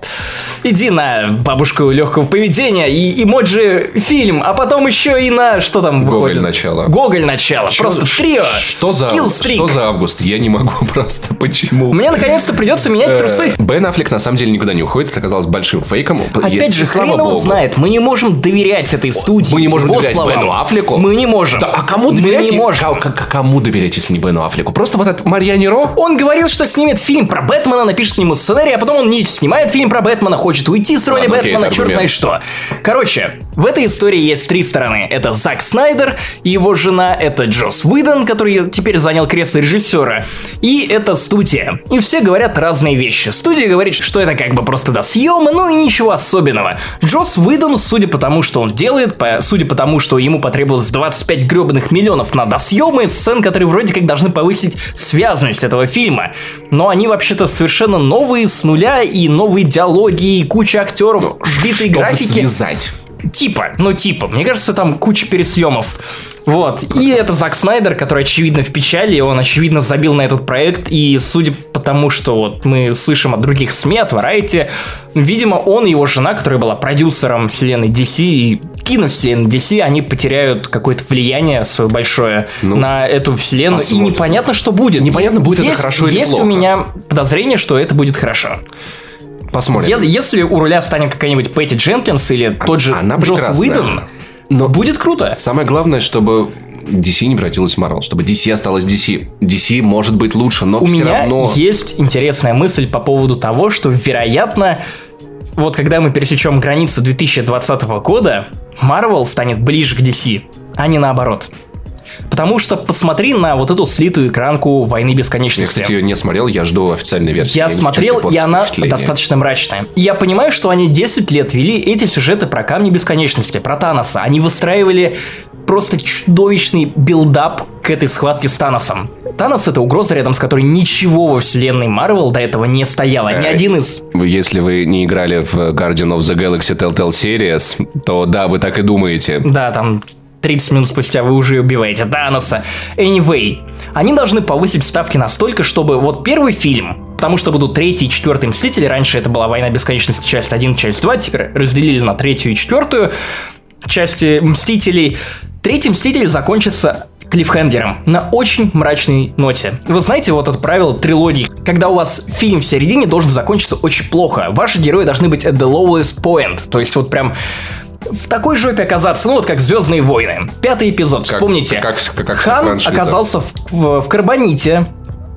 иди на бабушку легкого поведения и эмоджи фильм, а потом еще и на что там Гоголь выходит? начало. Гоголь начало. Чё- Просто трио. Что за, что за август? Я не могу просто. Почему? Мне наконец-то придется Э, менять трусы. Бен Аффлек на самом деле никуда не уходит. Это оказалось большим фейком. Опять же, хрен его знает. Мы не можем доверять этой студии. Мы не можем доверять. Бену Аффлеку? Мы не можем. Да, а кому Мы доверять? не можем. Кому доверять, если не Бену Аффлеку? Просто вот этот Марьяне Ро? Он говорил, что снимет фильм про Бэтмена, напишет к нему сценарий, а потом он не снимает фильм про Бэтмена, хочет уйти с роли Ладно, окей, Бэтмена, это черт знает что. Короче, в этой истории есть три стороны. Это Зак Снайдер, его жена, это Джос Уидон, который теперь занял кресло режиссера, и это студия. И все говорят разные вещи. Студия говорит, что это как бы просто до съема, ну и ничего особенного. Джос Уидон, судя по тому, что он делает, по- судя по тому, что ему потребовалось 25 гребаных миллионов на досъемы, сцен, которые вроде как должны повысить связанность этого фильма. Но они вообще-то совершенно новые, с нуля, и новые диалоги, и куча актеров, сбитой Чтобы графики. связать. Типа, ну типа, мне кажется, там куча пересъемов. Вот. И это Зак Снайдер, который, очевидно, в печали, он, очевидно, забил на этот проект, и судя по тому, что вот мы слышим от других СМИ, от Variety, видимо, он и его жена, которая была продюсером вселенной DC и киновселенной DC, они потеряют какое-то влияние свое большое Ну, на эту вселенную, посмотрим. и непонятно, что будет. Непонятно, будет это Есть- хорошо или Есть плохо. у меня подозрение, что это будет хорошо. Посмотрим. Е- Если у руля станет какая-нибудь Пэтти Дженкинс или тот же она Джос. Уидон, Но будет круто. самое главное, чтобы DC не превратилась в Marvel, чтобы DC осталась DC. DC может быть лучше, но У все меня равно... есть интересная мысль по поводу того, что, вероятно, вот когда мы пересечем границу 2020 года, Marvel станет ближе к DC, а не наоборот. Потому что посмотри на вот эту слитую экранку «Войны Я, бесконечности». кстати, ее не смотрел, я жду официальной версии. Я не смотрел, и она достаточно мрачная. И я понимаю, что они 10 лет вели эти сюжеты про камни бесконечности, про Таноса. Они выстраивали просто чудовищный build-up к этой схватке с Таносом. Танос — это угроза, рядом с которой ничего во вселенной Марвел до этого не стояло. Ни Э, один из... Если вы не играли в Guardian of the Galaxy Telltale Series, то да, вы так и думаете. Да, там 30 минут спустя вы уже убиваете Таноса. Anyway, они должны повысить ставки настолько, чтобы вот первый фильм, потому что будут третий и четвертый Мстители, раньше это была Война Бесконечности, часть 1, часть 2, теперь разделили на третью и четвертую части Мстителей. Третий Мститель закончится клиффхенгером на очень мрачной ноте. Вы знаете вот это правило трилогии, когда у вас фильм в середине должен закончиться очень плохо. Ваши герои должны быть at the lowest point, то есть вот прям в такой жопе оказаться, ну вот как Звездные войны. Пятый эпизод, Как- вспомните. как- как- как Хан франшиза. оказался в, в- в Карбоните.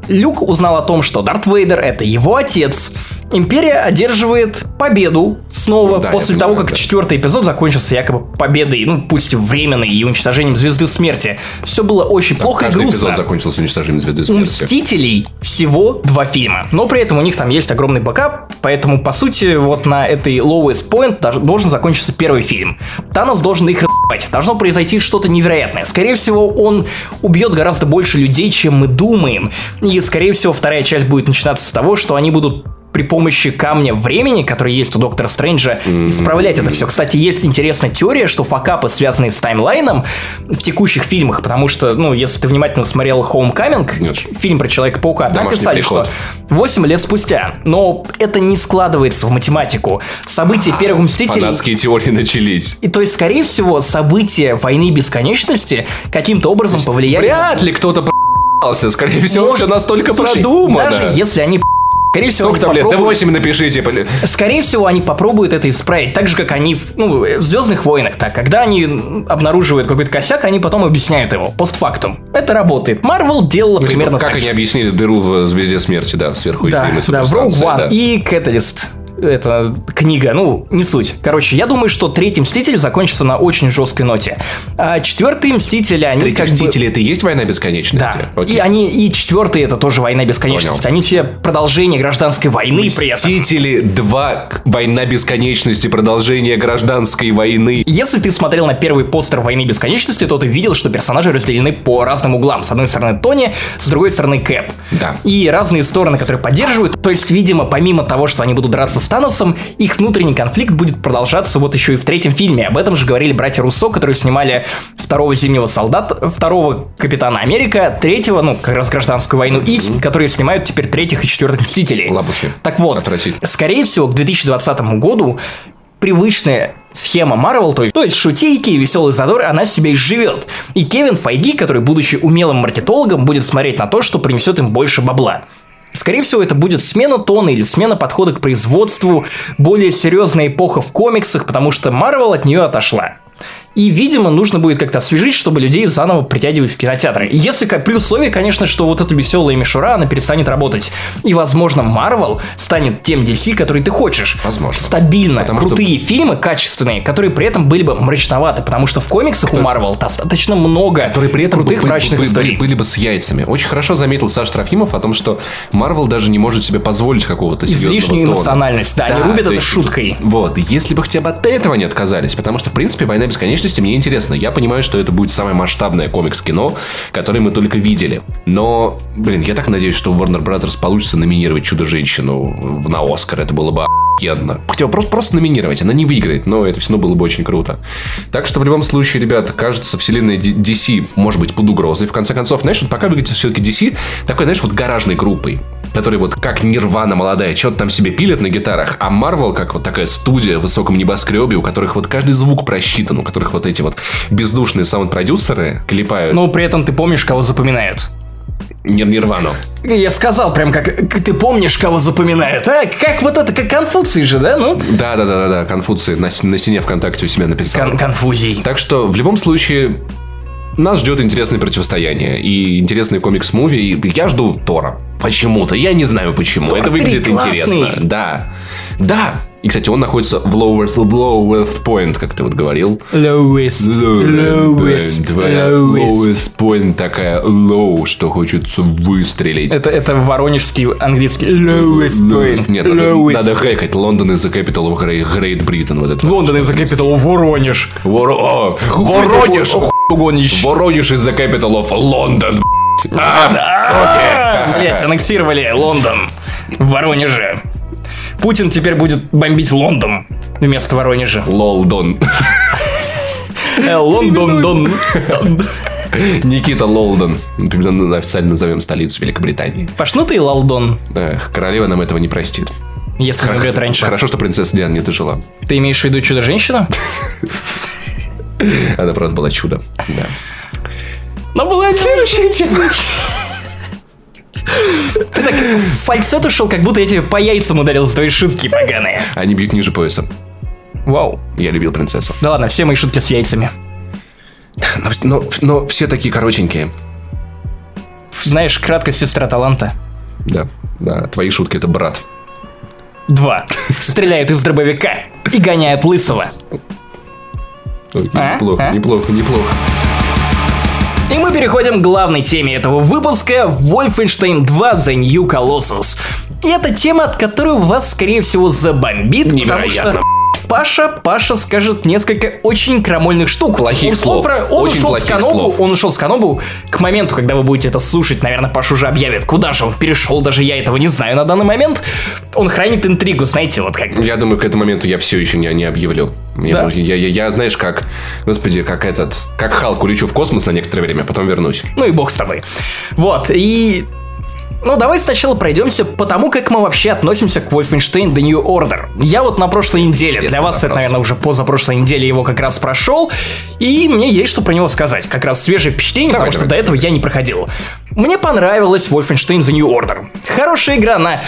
Люк узнал о том, что Дарт Вейдер это его отец. Империя одерживает победу снова Да, после того, понимаю, как да. четвертый эпизод закончился якобы победой, ну пусть временной и уничтожением звезды смерти. Все было очень плохо и грустно. эпизод закончился уничтожением звезды У смерти. Мстителей всего два фильма, но при этом у них там есть огромный backup, поэтому, по сути, вот на этой lowest point должен закончиться первый фильм. Танос должен их ебать. Должно произойти что-то невероятное. Скорее всего, он убьет гораздо больше людей, чем мы думаем. И, скорее всего, вторая часть будет начинаться с того, что они будут при помощи камня времени, который есть у Доктора Стрэнджа, исправлять это все. Кстати, есть интересная теория, что факапы, связанные с таймлайном в текущих фильмах, потому что, ну, если ты внимательно смотрел Homecoming, Нет. фильм про Человека-паука, там писали, что 8 лет спустя. Но это не складывается в математику. События первых Мстителей... Фанатские теории начались. И то есть, скорее всего, события войны бесконечности каким-то образом повлияли... Вряд ли кто-то. Скорее всего, Может, все настолько слушай, продумано. Даже если они Скорее всего, Сколько там лет? Да попробуют- 8 напишите. Скорее всего, они попробуют это исправить, так же, как они в, ну, в Звездных войнах. Так, когда они обнаруживают какой-то косяк, они потом объясняют его постфактум. Это работает. Марвел делала Ну, типа, примерно как так они объяснили дыру в Звезде Смерти, да, сверху Да, да, в Rogue One да. и Catalyst. Это книга, ну, не суть. Короче, я думаю, что третий Мститель закончится на очень жесткой ноте. А четвертый Мститель, они Третий как бы... Мстители это и есть война бесконечности? Да. Окей. И они и четвертый это тоже война бесконечности. Понял. Они все продолжение гражданской войны при этом. Мстители 2. Война бесконечности. Продолжение гражданской войны. Если ты смотрел на первый постер «Войны бесконечности», то ты видел, что персонажи разделены по разным углам. С одной стороны Тони, с другой стороны Кэп. Да. И разные стороны, которые поддерживают. То есть, видимо, помимо того, что они будут драться с Таносом, их внутренний конфликт будет продолжаться вот еще и в третьем фильме. Об этом же говорили братья Руссо, которые снимали второго Зимнего Солдата, второго Капитана Америка, третьего, ну, как раз Гражданскую войну, и которые снимают теперь третьих и четвертых Мстителей. Лабухи. Так вот, скорее всего, к 2020 году привычная схема Марвел, то есть, то есть шутейки и веселый задор, она себя изживет. И Кевин Файги, который, будучи умелым маркетологом, будет смотреть на то, что принесет им больше бабла. Скорее всего, это будет смена тона или смена подхода к производству, более серьезная эпоха в комиксах, потому что Марвел от нее отошла. И, видимо, нужно будет как-то освежить, чтобы людей заново притягивать в кинотеатры. Если при условии, конечно, что вот эта веселая мишура, она перестанет работать. И, возможно, Марвел станет тем DC, который ты хочешь. Возможно. Стабильно, Потому что- крутые фильмы, качественные, которые при этом были бы мрачноваты, потому что в комиксах у Марвел достаточно много которые при этом крутых бы- мрачных бы- историй. были бы с яйцами. Очень хорошо заметил Саш Трофимов о том, что Марвел даже не может себе позволить какого-то серьезного Излишнюю тона. эмоциональность, да, они рубят то это есть, шуткой. Вот, если бы хотя бы от этого не отказались, потому что, в принципе, «Война бесконечности» мне интересна. Я понимаю, что это будет самое масштабное комикс-кино, которое мы только видели. Но, блин, я так надеюсь, что Warner Brothers получится номинировать «Чудо-женщину» на Оскар. Это было бы охуенно. Хотя просто, просто номинировать. Она не выиграет, но это все равно было бы очень круто. Так что в любом случае, ребята, кажется, вселенная DC может быть под угрозой. В конце концов, знаешь, вот пока выглядит все-таки DC такой, знаешь, вот гаражной группой которые вот как Нирвана молодая, что-то там себе пилят на гитарах, а Марвел как вот такая студия в высоком небоскребе, у которых вот каждый звук просчитан, у которых вот эти вот бездушные саунд-продюсеры клепают Но при этом ты помнишь, кого запоминают. Нир- Нирвану. Я сказал прям, как, ты помнишь, кого запоминают, а? Как вот это, как Конфуций же, да? Ну, Да-да-да-да, Конфуций на, на стене ВКонтакте у себя написал. кон- конфузий. Так что в любом случае нас ждет интересное противостояние и интересный комикс-муви. Я жду Тора. Почему-то. Я не знаю почему. Это выглядит интересно. Да. Да. И, кстати, он находится в lowest, lowest point, как ты вот говорил. Lowest. Lowest. Твоя lowest point такая low, что хочется выстрелить. Это, это воронежский английский. Lowest point. Нет, надо, Lowest. надо хэкать. Лондон is the capital of Great, Britain. Вот это. Лондон из-за Capital Воронеж. Воро- Воронеж! Гонищ. Воронеж is the capital of London. А, Блять, аннексировали Лондон в Воронеже. Путин теперь будет бомбить Лондон вместо Воронежа. Лолдон. Э, Лондон, Дон. Никита Лолдон. Официально назовем столицу Великобритании. Пошнутый Лалдон, Эх, королева нам этого не простит. если умрет раньше. Хорошо, что принцесса Диана не дожила. Ты имеешь в виду Чудо-женщину? Она, правда, была чудо. Да. Но была следующая тема. Ты так фальцет ушел, как будто я тебе по яйцам ударил за твои шутки поганые. Они бьют ниже пояса. Вау. Я любил принцессу. Да ладно, все мои шутки с яйцами. Но, но- но все такие коротенькие. Знаешь, кратко сестра таланта. Да, да, твои шутки это брат. Два. Стреляют из дробовика и гоняют лысого. Окей, А? неплохо, А? неплохо, неплохо. И мы переходим к главной теме этого выпуска Wolfenstein 2 The New Colossus. И это тема, от которой вас, скорее всего, забомбит. потому Невероятно. что Паша, Паша скажет несколько очень крамольных штук. Плохих он, слов. Он, про- он Очень ушел плохих с Канобу, слов. он ушел с Канобу. К моменту, когда вы будете это слушать, наверное, Паша уже объявит, куда же он перешел, даже я этого не знаю на данный момент. Он хранит интригу, знаете, вот как Я думаю, к этому моменту я все еще не, не объявлю. Я, Да? я, я- я, знаешь, как, господи, как этот, как Халк улечу в космос на некоторое время, потом вернусь. Ну и бог с тобой. Вот, и... Ну, давай сначала пройдемся по тому, как мы вообще относимся к Wolfenstein The New Order. Я вот на прошлой неделе, для вас это, вопрос. наверное, уже позапрошлой неделе его как раз прошел, и мне есть что про него сказать. Как раз свежие впечатления, Давай, потому что давай. до этого я не проходил. Мне понравилась Wolfenstein The New Order. Хорошая игра на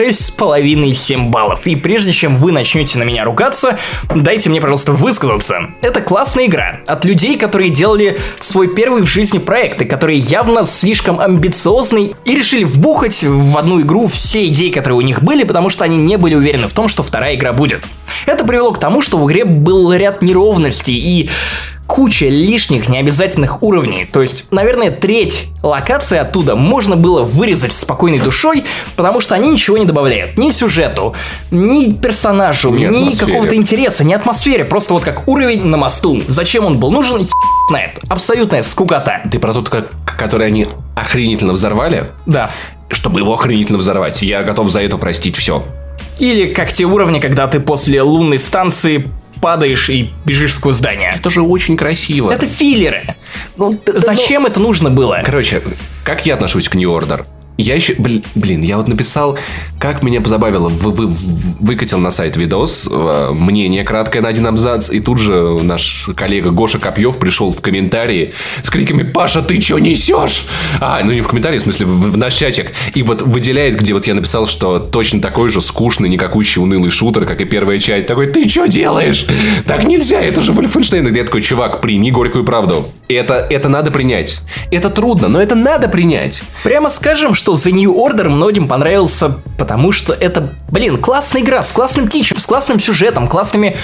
6,5-7 баллов. И прежде чем вы начнете на меня ругаться, дайте мне, пожалуйста, высказаться. Это классная игра. От людей, которые делали свой первый в жизни проект, и которые явно слишком амбициозны и решили вбухать в одну игру все идеи, которые у них были, потому что они не были уверены в том, что вторая игра будет. Это привело к тому, что в игре был ряд неровностей и куча лишних необязательных уровней. То есть, наверное, треть локаций оттуда можно было вырезать спокойной душой, потому что они ничего не добавляют. Ни сюжету, ни персонажу, Ни ни, какого-то интереса, ни атмосфере. Просто вот как уровень на мосту. Зачем он был нужен, знает. Абсолютная скукота. Ты про тот, который они охренительно взорвали? Да. Чтобы его охренительно взорвать, я готов за это простить все. Или как те уровни, когда ты после лунной станции падаешь и бежишь сквозь здание. Это же очень красиво. Это филлеры. Ну, Зачем это нужно было? Короче, как я отношусь к New Order? Я еще, блин, я вот написал, как меня позабавило, вы, вы- выкатил на сайт видос, э, мнение краткое на один абзац, и тут же наш коллега Гоша Копьев пришел в комментарии с криками «Паша, ты что несешь?» А, ну не в комментарии, в смысле, в, в наш чатик. И вот выделяет, где вот я написал, что точно такой же скучный, никакущий, унылый шутер, как и первая часть. Такой, ты что делаешь? Так нельзя, это же Wolfenstein. И я такой, чувак, прими горькую правду. Это, это надо принять. Это трудно, но это надо принять. Прямо скажем, что The New Order многим понравился, потому что это, блин, классная игра с классным кичем, с классным сюжетом, классными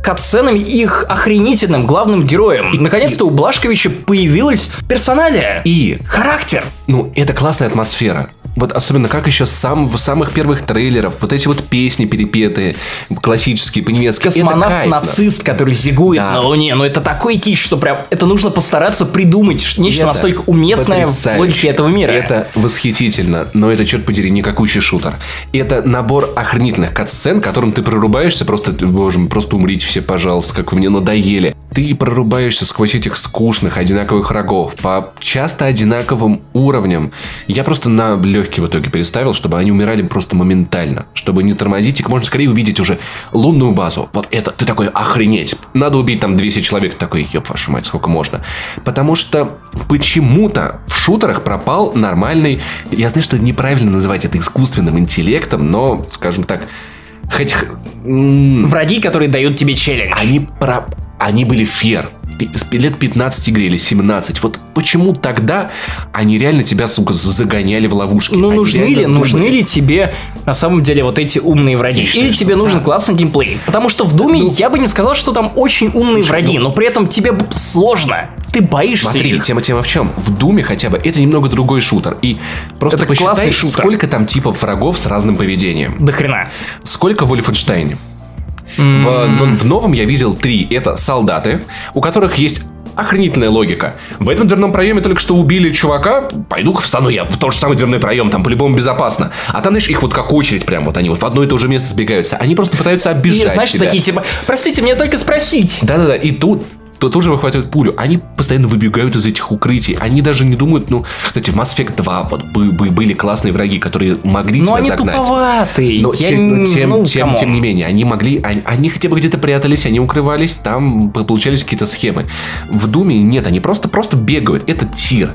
катсценами и их охренительным главным героем. И, наконец-то у Блашковича появилась персоналия. И Характер. Ну, это классная атмосфера. Вот особенно как еще сам, в самых первых трейлеров, вот эти вот песни перепетые, классические, по-немецки. Космонавт-нацист, который зигует Да. на Луне. Ну, это такой кич, что прям это нужно постараться придумать нечто Это настолько уместное в потрясающе. логике этого мира. Это восхитительно, но это, черт подери, не какущий шутер. Это набор охренительных катсцен, которым ты прорубаешься, просто, боже мой, просто умрите все, пожалуйста, как вы мне надоели. Ты прорубаешься сквозь этих скучных, одинаковых врагов, по часто одинаковым уровням. Я просто на легкий в итоге переставил, чтобы они умирали просто моментально. Чтобы не тормозить и как можно скорее увидеть уже лунную базу. Вот это, ты такой, охренеть. Надо убить там 200 человек. Такой, еб вашу мать, сколько можно. Потому что почему-то в шутерах пропал нормальный... Я знаю, что неправильно называть это искусственным интеллектом, но, скажем так, хоть... Враги, которые дают тебе челлендж. Они про... Они были фер. Лет 15 игре или 17. Вот почему тогда они реально тебя, сука, загоняли в ловушки? Ну, Они нужны ли, думали. нужны ли тебе на самом деле вот эти умные враги? Я считаю, Или тебе нужен да. классный геймплей? Потому что в Думе Ну, я бы не сказал, что там очень умные слушай, враги, ну- но при этом тебе сложно. Ты боишься Смотри, их. тема тема в чем? В Думе хотя бы это немного другой шутер. И просто Это посчитай, шутер. сколько там типов врагов с разным поведением. До хрена. Сколько в Wolfenstein? В, но- в новом я видел три. Это солдаты, у которых есть охренительная логика. В этом дверном проеме только что убили чувака, пойду-ка встану я в тот же самый дверной проем, там по-любому безопасно. А там, знаешь, их вот как очередь прям, вот они вот в одно и то же место сбегаются. Они просто пытаются И обижать знаешь, тебя. такие типа, простите, мне только спросить. Да-да-да, и тут то тут же выхватывают пулю. Они постоянно выбегают из этих укрытий. Они даже не думают, ну, кстати, в Mass Effect 2 вот бы- бы- были классные враги, которые могли Но тебя они загнать. туповатые. Но, Я тем, не- тем, ну, тем, come on. тем не менее, они могли, они, они хотя бы где-то прятались, они укрывались, там получались какие-то схемы. В Думе нет, они просто, просто бегают. Это тир.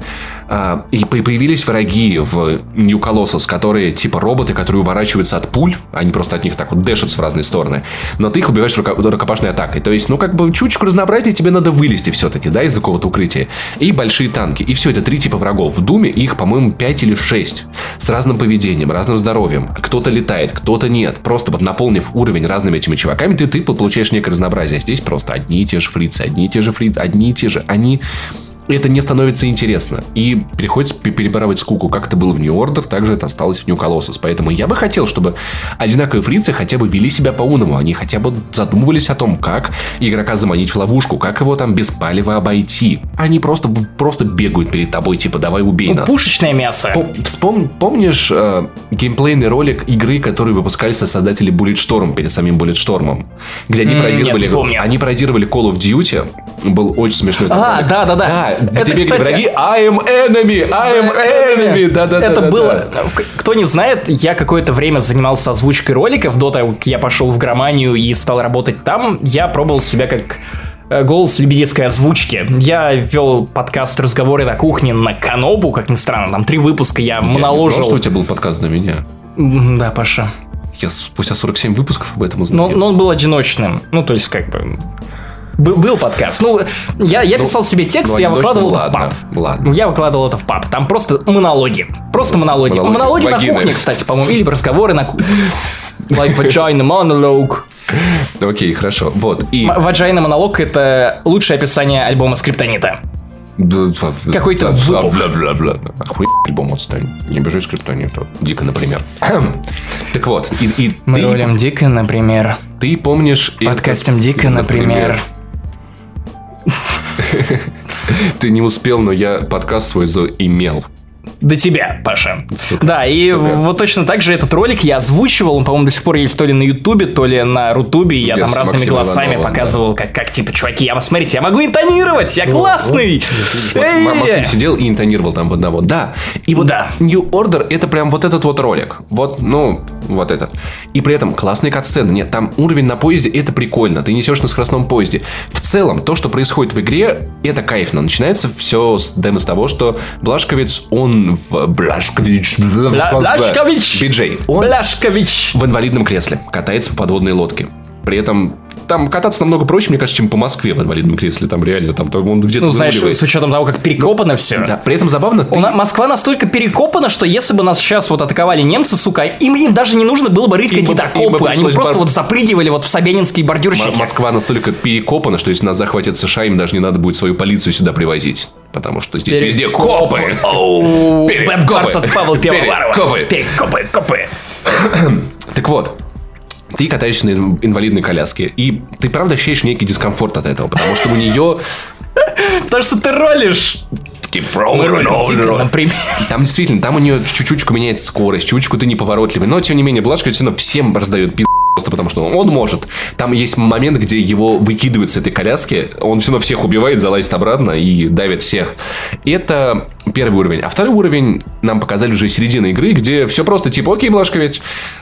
А, и по- появились враги в New Colossus, которые типа роботы, которые уворачиваются от пуль, они просто от них так вот дэшатся в разные стороны. Но ты их убиваешь рука- рукопашной атакой. То есть, ну, как бы чуточку разнообразия тебе надо вылезти все-таки, да, из какого-то укрытия. И большие танки. И все, это три типа врагов. В Думе их, по-моему, 5 или 6. С разным поведением, разным здоровьем. Кто-то летает, кто-то нет. Просто вот наполнив уровень разными этими чуваками, ты, ты получаешь некое разнообразие. Здесь просто одни и те же фрицы, одни и те же фрицы, одни и те же. Они это не становится интересно. И приходится пе- перебарывать скуку. Как это было в New Order, так же это осталось в New Colossus. Поэтому я бы хотел, чтобы одинаковые фрицы хотя бы вели себя по-умному. Они хотя бы задумывались о том, как игрока заманить в ловушку, как его там без палева обойти. Они просто, просто бегают перед тобой, типа, давай убей Ну, нас. Пушечное мясо. Пом- вспом- помнишь э, геймплейный ролик игры, который выпускали создатели Bulletstorm перед самим Bulletstorm? Где они пародировали... нет, не помню. Они пародировали Call of Duty. Был очень смешной А, ролик. да, да, да. Где Это, бегали кстати, враги. I am enemy! I am enemy! Да, да, да. Это было... Кто не знает, я какое-то время занимался озвучкой роликов до того, как я пошел в громанию и стал работать там. Я пробовал себя как э, голос любительской озвучки. Я вел подкаст «Разговоры на кухне» на Канобу, как ни странно. Там три выпуска я, Я моноложил. знал, что у тебя был подкаст на меня. Да, Паша. Я спустя 47 выпусков об этом Но, узнал. но он был одиночным. Ну, то есть, как бы... Был, был подкаст. Ну, я, я Ну, писал себе текст, ну, я выкладывал это в ладно, паб. ладно. Ну, я выкладывал это в паб. Там просто монологи. Просто монологи. Монологи. Монологи, на кухне, кстати, по-моему. Или разговоры на кухне. Like vagina monologue. Окей, хорошо. Вот. И... Vagina монолог это лучшее описание альбома Скриптонита. Какой-то. Охуй альбом отстань. Не бежи скриптониту. Дико, например. так вот, и, и Мы ты, ролим Дика, например. ты помнишь... Подкастим Дика, например. Ты не успел, но я подкаст свой заимел. До тебя, Паша. Сука. Да, и Сука. вот точно так же этот ролик я озвучивал, он, по-моему, до сих пор есть то ли на Ютубе, то ли на Рутубе, я там Версия разными Максима голосами Иванова, показывал, как, как типа, чуваки, я, смотрите, я могу интонировать, я классный! Вот Максим сидел и интонировал там в одного. Да. И вот Да. New Order это прям вот этот вот ролик. Вот, ну, вот этот. И при этом классные катсцены. Нет, там уровень на поезде, это прикольно. Ты несешь на скоростном поезде. В целом, то, что происходит в игре, это кайфно. Начинается все с демо с того, что Блашковец, он в... Блашкович... Бляшкович! Биджей. Он Бляшкович! в инвалидном кресле, катается по подводной лодке. При этом там кататься намного проще, мне кажется, чем по Москве в инвалидном кресле. Там реально, там, там он где-то Ну, знаешь, с учетом того, как перекопано все. Да, при этом забавно, ты... На- Москва настолько перекопана, что если бы нас сейчас вот атаковали немцы, сука, им, им даже не нужно было бы рыть какие-то окопы, они бы просто бар- вот запрыгивали вот в Собянинские М- бордюрщики. Москва настолько перекопана, что если нас захватит США, им даже не надо будет свою полицию сюда привозить. Потому что здесь везде копы. Бэб Барсет, Павел Пивоварова. Перекопы, копы. Так вот, ты катаешься на ин- инвалидной коляске, и ты правда ощущаешь некий дискомфорт от этого, потому что у нее... То, что ты ролишь. Мы ролим дико, например. Там действительно, там у нее чуть-чуть меняется скорость, чуть-чуть ты неповоротливый. Но, тем не менее, Блашко все равно всем раздает пиздец. Просто потому что он может. Там есть момент, где его выкидывают с этой коляски, он все равно всех убивает, залазит обратно и давит всех. Это первый уровень. А второй уровень нам показали уже середина игры, где все просто типа, окей, Блашкович,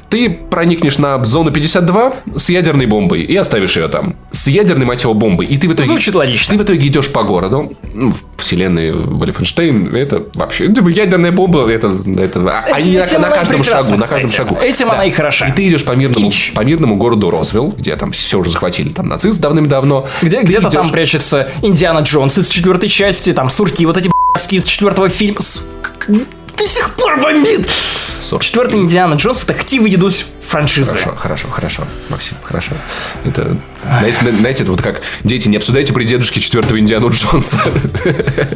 ты проникнешь на зону 52 с ядерной бомбой и оставишь ее там. С ядерной, мать его, бомбой. И ты в итоге... Звучит логично. Ты в итоге идешь по городу, ну, в вселенной Wolfenstein, это вообще, это ядерная бомба, это, это а- они на, на каждом шагу, на каждом шагу. Этим она и хороша. И ты идешь по мирному, Кич. по мирному городу Розуэлл, где там все уже захватили там нацисты давным-давно. Где, где-то там идешь- прячется Индиана Джонс из четвертой части, там сурки, вот эти из четвертого фильма. До сих пор бомбит! Сор- Четвертый Индиана Джонс это хтивый дедусь франшизы. Хорошо, хорошо, хорошо, Максим, хорошо. Это, знаете, на- знаете, это вот как, дети, не обсуждайте при дедушке четвертого Индиану Джонса.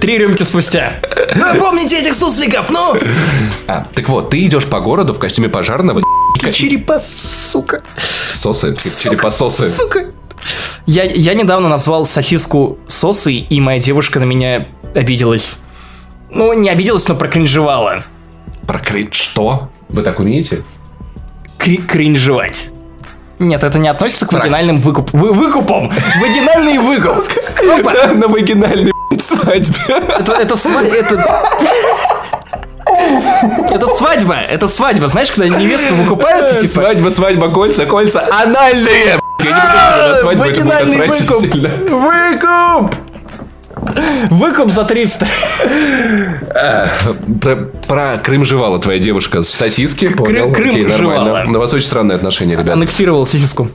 Три рюмки спустя. Ну, помните этих сусликов, ну! А, так вот, ты идешь по городу в костюме пожарного, Черепа, сука. сосы, черепососы. Сука. Я, я недавно назвал сосиску сосой, и моя девушка на меня обиделась. Ну, не обиделась, но прокринжевала. Прокрыть что? Вы так умеете? Кри- кринжевать. Нет, это не относится к вагинальным выкуп... вы- выкупам. Вагинальный выкуп. Опа. На вагинальной свадьбе. Это, это, сва- это... Это свадьба, это свадьба. Знаешь, когда невесту выкупают, типа... Свадьба, свадьба, кольца, кольца, анальные! Я не понимаю, на свадьбу это будет отвратительно. Выкуп! Выкуп за 300. Про, про Крым жевала твоя девушка с сосиски, понял? Крым Окей, жевала. нормально. На вас очень странные отношения, ребят. Аннексировал сосиску.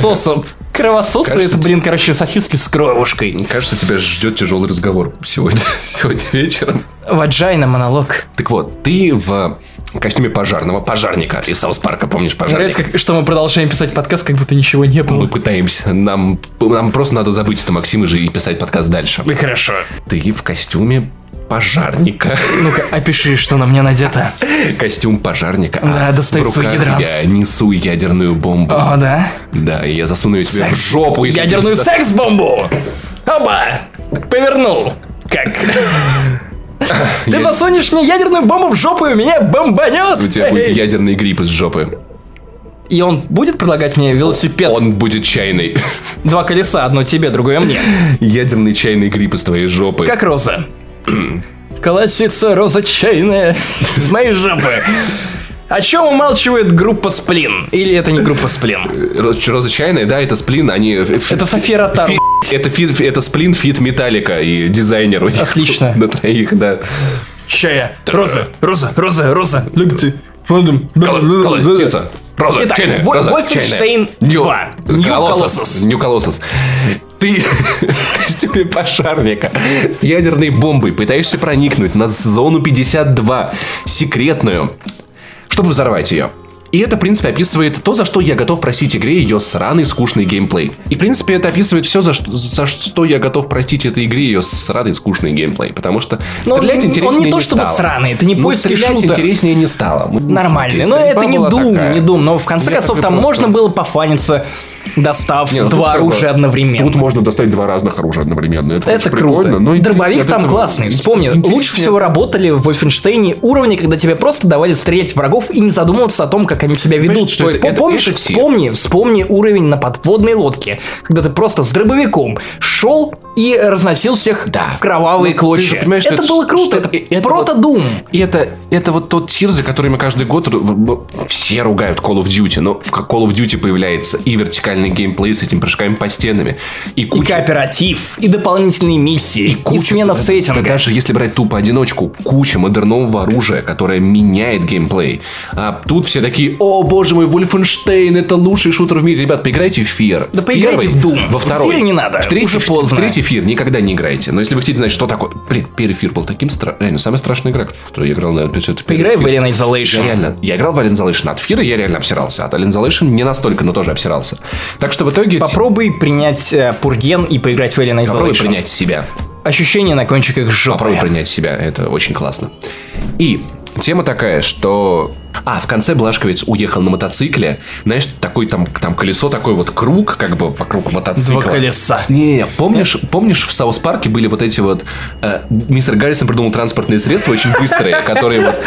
Сосу. Кровососы Кажется, это, блин, короче, сосиски с кровушкой. Кажется, тебя ждет тяжелый разговор сегодня, сегодня вечером. Vagina monologue. Так вот, ты в костюме пожарного, пожарника из South Park а, помнишь, Нравится, пожарника? как, что мы продолжаем писать подкаст, как будто ничего не Мы было. пытаемся. Нам, нам просто надо забыть это, Максим, и же и писать подкаст дальше. Ну хорошо. Ты в костюме пожарника. Ну-ка, опиши, что на мне надето. Костюм пожарника. Да, а достаю свой гидрант. я несу ядерную бомбу. О, да? Да, и я засуну ее себе в жопу. если Ядерную ты- секс-бомбу! Опа! Повернул. Как? Ты Я- засунешь мне ядерную бомбу в жопу, и меня бомбанет! У тебя будет ядерный грипп из жопы. И он будет предлагать мне велосипед? Он будет чайный. Два колеса, одно тебе, другое мне. Ядерный чайный грипп из твоей жопы. Как роза. Колосится роза чайная из моей жопы. О чем умалчивает группа Сплин? Или это не группа Сплин? Роз- Роза чайная, да, это сплин, они... Это София Ротару. Это, feat, это Сплин feat Metallica и дизайнер у них. Отлично. На троих, да. Чая. Роза, роза, роза, роза. Легти. Коло- Колосится. Роза, Итак, чайная, роза. Нью- 2. New Колоссус. Нью Колоссус. Ты в костюме пожарника с ядерной бомбой пытаешься проникнуть на зону 52, секретную, чтобы взорвать ее. И это, в принципе, описывает то, за что я готов простить игре ее сраный скучный геймплей. И, в принципе, это описывает все, за что, за что я готов простить этой игре ее сраный скучный геймплей. Потому что Но стрелять он- интереснее он не то чтобы стало. сраный, это не Ну, поиск стрелять шутер. интереснее не стало. Нормальный. Но это не Doom, такая. не Doom. Но в конце Я концов там можно было пофаниться, достав Не, ну два оружия одновременно. Тут можно достать два разных оружия одновременно. Это, Это круто. но Дробовик там этого- классный. Вспомни, интереснее- лучше всего работали в Wolfenstein уровни, когда тебе просто давали стрелять врагов и не задумываться о том, как они себя ведут. Понимаешь, что это- это- Помнишь, это вспомни, вспомни уровень на подводной лодке, когда ты просто с дробовиком шел и разносил всех Да. в кровавые Ну, клочья. же это это- было круто, это, это прото-дум. И это, это вот тот тир, за который мы каждый год все ругают Call of Duty, но в Call of Duty появляется и вертикальный геймплей с этими прыжками по стенами, и И куча... кооператив, и дополнительные миссии, и, куча- смена да- сеттинга. да даже если брать тупо одиночку, куча модернового оружия, которое меняет геймплей. А тут все такие, о боже мой, Wolfenstein, это лучший шутер в мире. Ребят, поиграйте в Fear. Да поиграйте в Doom. Во В второй. Fear не надо, В третий, уже в- поздно. В третий Fear никогда не играйте. Но если вы хотите знать, что такое... Блин, первый Fear был таким страшным. Реально, самая страшная игра, в которую я играл, наверное, это первый Поиграй в Fear. Alien Я Isolation. реально, я играл в Alien Isolation. От Фира я реально обсирался. От Alien Isolation не настолько, но тоже обсирался. Так что в итоге... Попробуй принять э, Пурген и поиграть в Alien Isolation. Попробуй принять себя. Ощущение на кончиках жопы. Попробуй принять себя, это очень классно. И тема такая, что... А, в конце Бласковиц уехал на мотоцикле. Знаешь, такой там, там колесо, такой вот круг, как бы вокруг мотоцикла. Два колеса. Не, помнишь, помнишь, в South Park е были вот эти вот... э, мистер Гаррисон придумал транспортные средства очень быстрые, которые вот...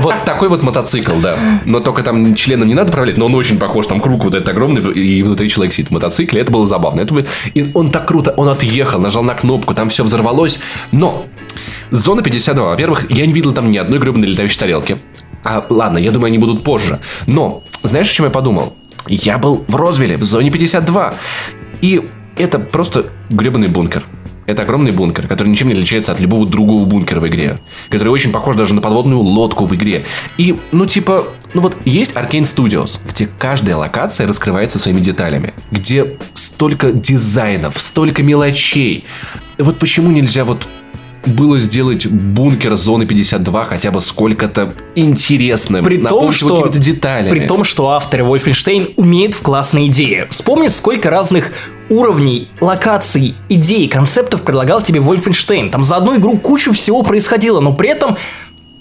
Вот такой вот мотоцикл, да. Но только там членом не надо управлять, но он очень похож, там круг вот этот огромный, и внутри человек сидит в мотоцикле. Это было забавно. Это бы- И он так круто, он отъехал, нажал на кнопку, там все взорвалось. Но зона 52, во-первых, я не видел там ни одной гребаной летающей тарелки. А, ладно, я думаю, они будут позже. Но, знаешь, о чем я подумал? Я был в Розвилле, в зоне 52. И это просто гребаный бункер. Это огромный бункер, который ничем не отличается от любого другого бункера в игре. Который очень похож даже на подводную лодку в игре. И, ну, типа, ну вот есть Arcane Studios, где каждая локация раскрывается своими деталями. Где столько дизайнов, столько мелочей. Вот почему нельзя вот было сделать бункер зоны 52 хотя бы сколько-то интересным. При том, что, деталями. При том, что авторы Wolfenstein умеют в классные идеи. Вспомни, сколько разных уровней, локаций, идей, концептов предлагал тебе Wolfenstein. Там за одну игру кучу всего происходило, но при этом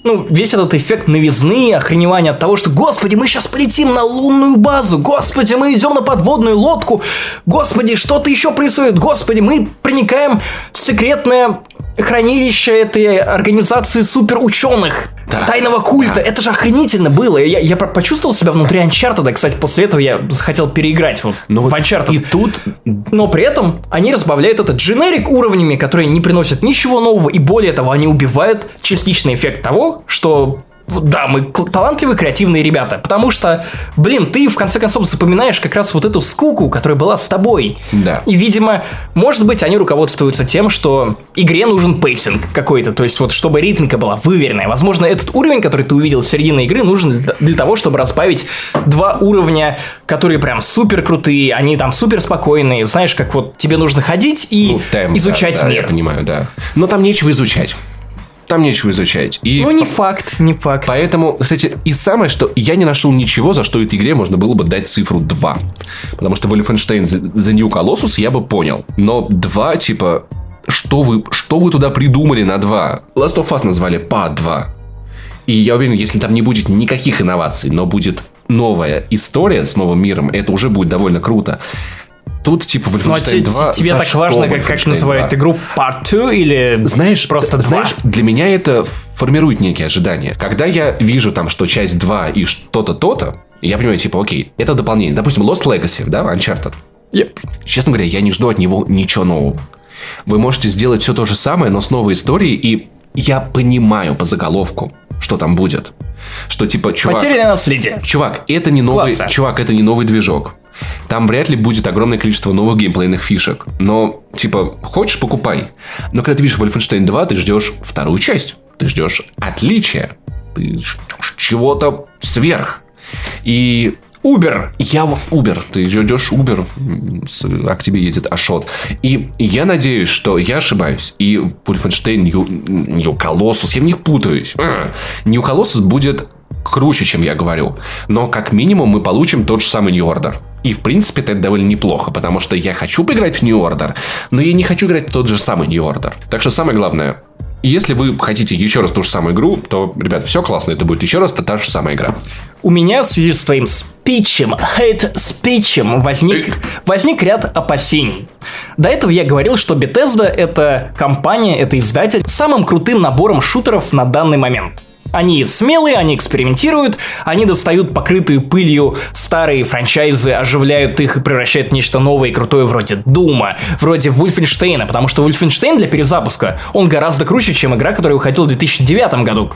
ну, весь этот эффект новизны, охреневания от того, что, господи, мы сейчас полетим на лунную базу, господи, мы идем на подводную лодку, господи, что-то еще происходит, господи, мы проникаем в секретное хранилище этой организации суперученых, да. тайного культа. Да. Это же охренительно было. Я, я почувствовал себя внутри Uncharted. Кстати, после этого я захотел переиграть вот Но в вот Uncharted. И тут... Но при этом они разбавляют этот дженерик уровнями, которые не приносят ничего нового. И более того, они убивают частичный эффект того, что да, мы талантливые, креативные ребята. Потому что, блин, ты в конце концов запоминаешь как раз вот эту скуку, которая была с тобой. Да. И, видимо, может быть, они руководствуются тем, что игре нужен pacing какой-то. То есть, вот чтобы ритмика была выверенная. Возможно, этот уровень, который ты увидел в середине игры, нужен для того, чтобы разбавить два уровня, которые прям супер крутые, они там супер спокойные. Знаешь, как вот тебе нужно ходить и ну, темп, изучать да, мир. Да, я понимаю, да. Но там нечего изучать там нечего изучать. И ну, не факт, не факт. Поэтому, кстати, и самое, что я не нашел ничего, за что этой игре можно было бы дать цифру 2. Потому что Wolfenstein The New Colossus я бы понял. Но 2, типа, что вы, что вы туда придумали на 2? Last of Us назвали по 2. И я уверен, если там не будет никаких инноваций, но будет новая история с новым миром, это уже будет довольно круто. Тут типа Wolfenstein ну, 2... Тебе так важно, как, как называют 2? игру Part 2 или знаешь, просто 2? Знаешь, для меня это формирует некие ожидания. Когда я вижу там, что часть 2 и что-то, то-то, я понимаю, типа, окей, это дополнение. Допустим, Lost Legacy, да, Uncharted. Yep. Честно говоря, я не жду от него ничего нового. Вы можете сделать все то же самое, но с новой историей, и я понимаю по заголовку, что там будет. Что типа, чувак... Потерянное наследие. Чувак, это не новый... Класса. Чувак, это не новый движок. Там вряд ли будет огромное количество новых геймплейных фишек. Но, типа, хочешь, покупай. Но когда ты видишь Wolfenstein 2, ты ждешь вторую часть. Ты ждешь отличия. Ты ждешь чего-то сверх. И Uber. Я в Uber. Ты ждешь Uber, а к тебе едет Ашот. И я надеюсь, что я ошибаюсь. И Wolfenstein New, Colossus, я в них путаюсь. New Colossus будет круче, чем я говорю. Но как минимум мы получим тот же самый New Order. И в принципе это довольно неплохо, потому что я хочу поиграть в New Order, но я не хочу играть в тот же самый New Order. Так что самое главное, если вы хотите еще раз ту же самую игру, то, ребят, все классно, это будет еще раз та же самая игра. У меня в связи с твоим спичем, хейт-спичем возник, возник ряд опасений. До этого я говорил, что Bethesda — это компания, это издатель с самым крутым набором шутеров на данный момент — они смелые, они экспериментируют, они достают покрытые пылью старые франчайзы, оживляют их и превращают в нечто новое и крутое вроде Дума, вроде Вульфенштейна, потому что Вульфенштейн для перезапуска, он гораздо круче, чем игра, которая выходила в 2009 году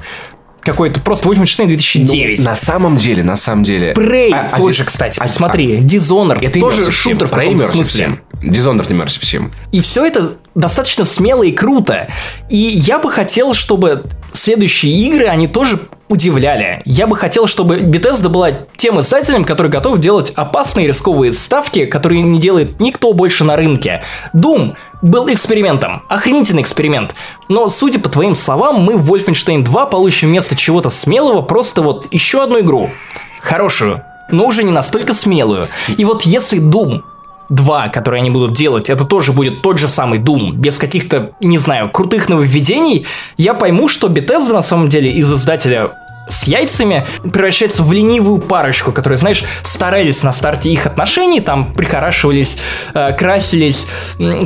какой-то просто Wolfenstein 2009. Ну, на самом деле, на самом деле. Prey а, а тоже, кстати. А, смотри, а, Dishonored. Это тоже шутер в каком-то смысле. Dishonored Immersive Sim. И все это достаточно смело и круто. И я бы хотел, чтобы следующие игры, они тоже удивляли. Я бы хотел, чтобы Bethesda была тем издателем, который готов делать опасные рисковые ставки, которые не делает никто больше на рынке. Doom был экспериментом, охренительный эксперимент. Но, судя по твоим словам, мы в Wolfenstein 2 получим вместо чего-то смелого просто вот еще одну игру. Хорошую, но уже не настолько смелую. И вот если Doom 2, которые они будут делать, это тоже будет тот же самый Doom, без каких-то, не знаю, крутых нововведений, я пойму, что Bethesda на самом деле из издателя с яйцами превращается в ленивую парочку, которые, знаешь, старались на старте их отношений, там прихорашивались, э, красились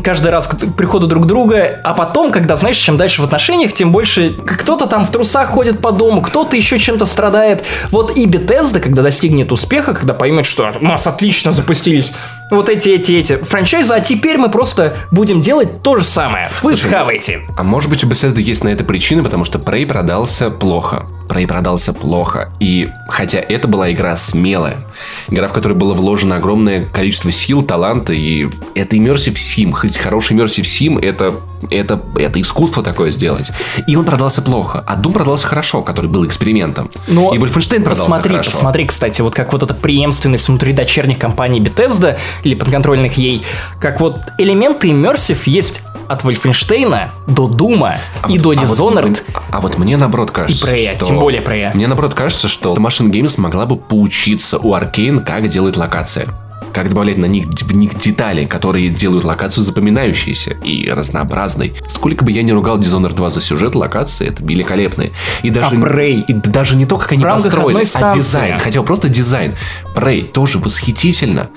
каждый раз к приходу друг друга, а потом, когда, знаешь, чем дальше в отношениях, тем больше кто-то там в трусах ходит по дому, кто-то еще чем-то страдает. Вот и Bethesda, когда достигнет успеха, когда поймет, что у нас отлично запустились вот эти, эти, эти франчайзы, а теперь мы просто будем делать то же самое. Вы Слушай, схаваете. А может быть у Bethesda есть на это причины, потому что Prey продался плохо. Prey продался плохо. И хотя это была игра смелая, игра, в которой было вложено огромное количество сил, таланта, и это Immersive Sim, хоть хороший Immersive Sim, это это, это искусство такое сделать. И он продался плохо, а Doom продался хорошо, который был экспериментом. Но и Wolfenstein продался посмотри, хорошо. посмотри, кстати, вот как вот эта преемственность внутри дочерних компаний Bethesda или подконтрольных ей, как вот элементы Immersive есть от Wolfenstein до Дума и вот- до а вот- Dishonored. а вот мне наоборот кажется, И Prey, что... тем более Prey. Мне наоборот кажется, что Machine Games могла бы поучиться у Arkane, как делать локации. Как добавлять на них, в них детали, которые делают локацию запоминающейся и разнообразной. Сколько бы я ни ругал Dishonored 2 за сюжет, локации это великолепные. И даже, А Prey? и даже не то, как они построили, а дизайн. Хотя бы просто дизайн. Prey тоже восхитительно.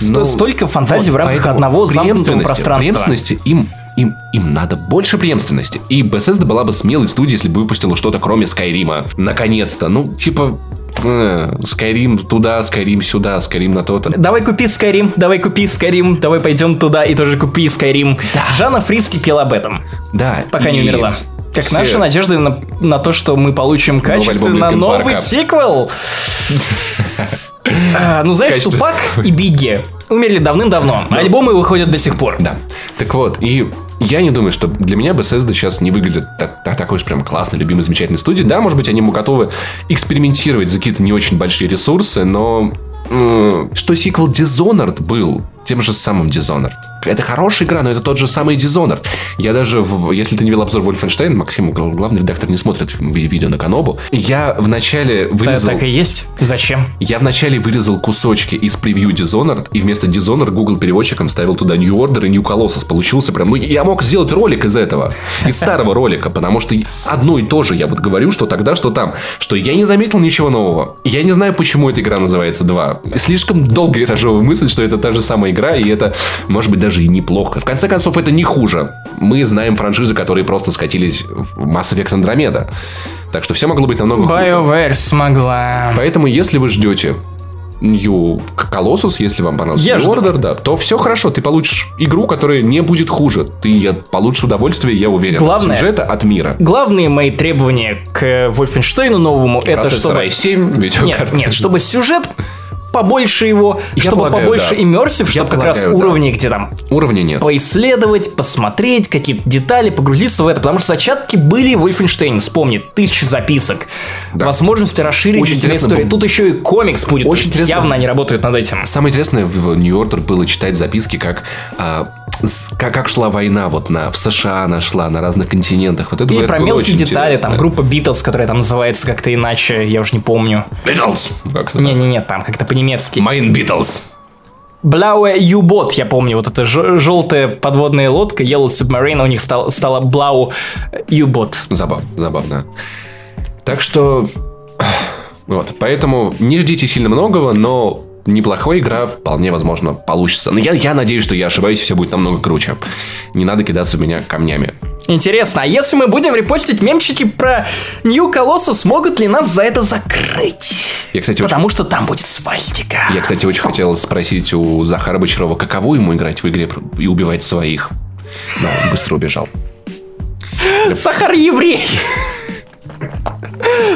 Но столько фантазий в рамках одного замкнутого пространства. Преемственности им, им, им надо больше преемственности. И Bethesda была бы смелой студией, если бы выпустила что-то кроме Скайрима. Наконец-то. Ну, типа, Скайрим туда, Скайрим сюда, Скайрим на то-то. Давай купи Skyrim, давай купи Skyrim, давай пойдем туда и тоже купи Skyrim. Жанна Фриски пела об этом, Да. пока не и умерла. Как все- наши надежды на, на то, что мы получим качественно новый Park'а. сиквел. А, Ну, знаешь, Качественно. Тупак и Бигги умерли давным-давно. Альбомы выходят до сих пор. Да. Так вот, и я не думаю, что для меня Bethesda сейчас не выглядит так, так- такой уж прям классной, любимой, замечательной студией. Да, может быть, они готовы экспериментировать за какие-то не очень большие ресурсы, но что сиквел Dishonored был тем же самым Dishonored. Это хорошая игра, но это тот же самый Dishonored. Я даже, в- если ты не видел обзор Wolfenstein, Максим, гл- главный редактор, не смотрит ви- видео на Канобу, я вначале Да, вырезал... так и есть. Зачем? Я вначале вырезал кусочки из превью Dishonored, и вместо Dishonored Google переводчиком ставил туда New Order и New Colossus. Получился прям... Ну, я мог сделать ролик из этого. Из старого ролика, потому что одно и то же я вот говорю, что тогда, что там. Что я не заметил ничего нового. Я не знаю, почему эта игра называется 2. Слишком долго я разжевываю мысль, что это та же самая игра, и это, может быть, даже и неплохо. В конце концов, это не хуже. Мы знаем франшизы, которые просто скатились в Mass Effect Andromeda. Так что все могло быть намного хуже. BioWare смогла. Поэтому, если вы ждете New Colossus, если вам понравился Я New жду. Order, да, то все хорошо, ты получишь игру, которая не будет хуже. Ты я- получишь удовольствие, я уверен, Главное- от сюжета, от мира. Главные мои требования к Wolfenstein новому, это Процессор чтобы... i7, Нет, видеокарта. нет, чтобы сюжет побольше его, Я чтобы полагаю, побольше да. иммерсив, чтобы как раз полагаю, да. уровни, где там Уровня нет. поисследовать, посмотреть какие-то детали, погрузиться в это, потому что зачатки были в Wolfenstein, вспомни, тысячи записок, Да. возможности расширить Очень интересно историю. Тут еще и комикс будет, Очень интересно. явно они работают над этим. Самое интересное в Order было читать записки, как, а, как, как шла война вот на, в США она шла, на разных континентах. Вот это, И это про мелкие детали, интересно. там группа Beatles, которая там называется как-то иначе, я уже не помню. Это? Не-не-не, там как-то по-немецки. Mein Beatles. Blauе U-Boat, я помню, вот эта желтая подводная лодка, Yellow Submarine, у них стал, стала Blau U-Boat. Забавно, забавно. Так что... Вот, поэтому не ждите сильно многого, но неплохая игра вполне возможно получится. Но я, я надеюсь, что я ошибаюсь, все будет намного круче. Не надо кидаться в меня камнями. Интересно, а если мы будем репостить мемчики про New Colossus, могут ли нас за это закрыть? Я, кстати, очень, Потому что там будет свастика. я, кстати, очень хотел спросить у Захара Бочарова, каково ему играть в игре и убивать своих. Но он быстро убежал. Сахар еврей.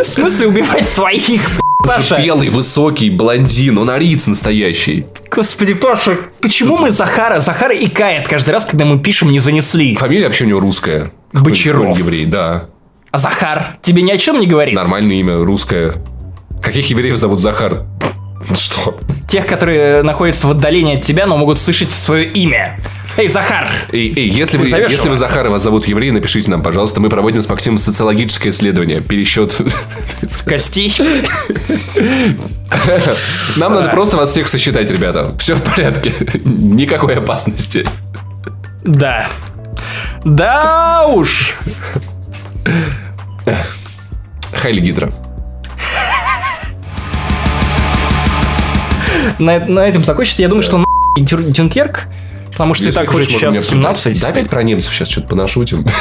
В смысле убивать своих, Паша? Белый, высокий, блондин, он ариец настоящий. Господи, Паша, почему мы Захара? Захара икает каждый раз, когда мы пишем «не занесли». Фамилия вообще у него русская. Бочаров. Какой-то еврей, да. А Захар тебе ни о чем не говорит? Нормальное имя, русское. Каких евреев зовут Захар? Что? Тех, которые находятся в отдалении от тебя, но могут слышать свое имя. Эй, Захар! Эй, эй, если вы, если его? вы Захар вас зовут еврей, напишите нам, пожалуйста. Мы проводим с Максимом социологическое исследование. Пересчет. Костей. Нам надо просто вас всех сосчитать, ребята. Все в порядке. Никакой опасности. Да. Да уж! Хайли Гидра. На, на этом закончить. Я думаю, что на Дюр- Дюнкерк, потому что и так уже сейчас не обсуждать. 17. Да, опять про немцев сейчас что-то понашутим.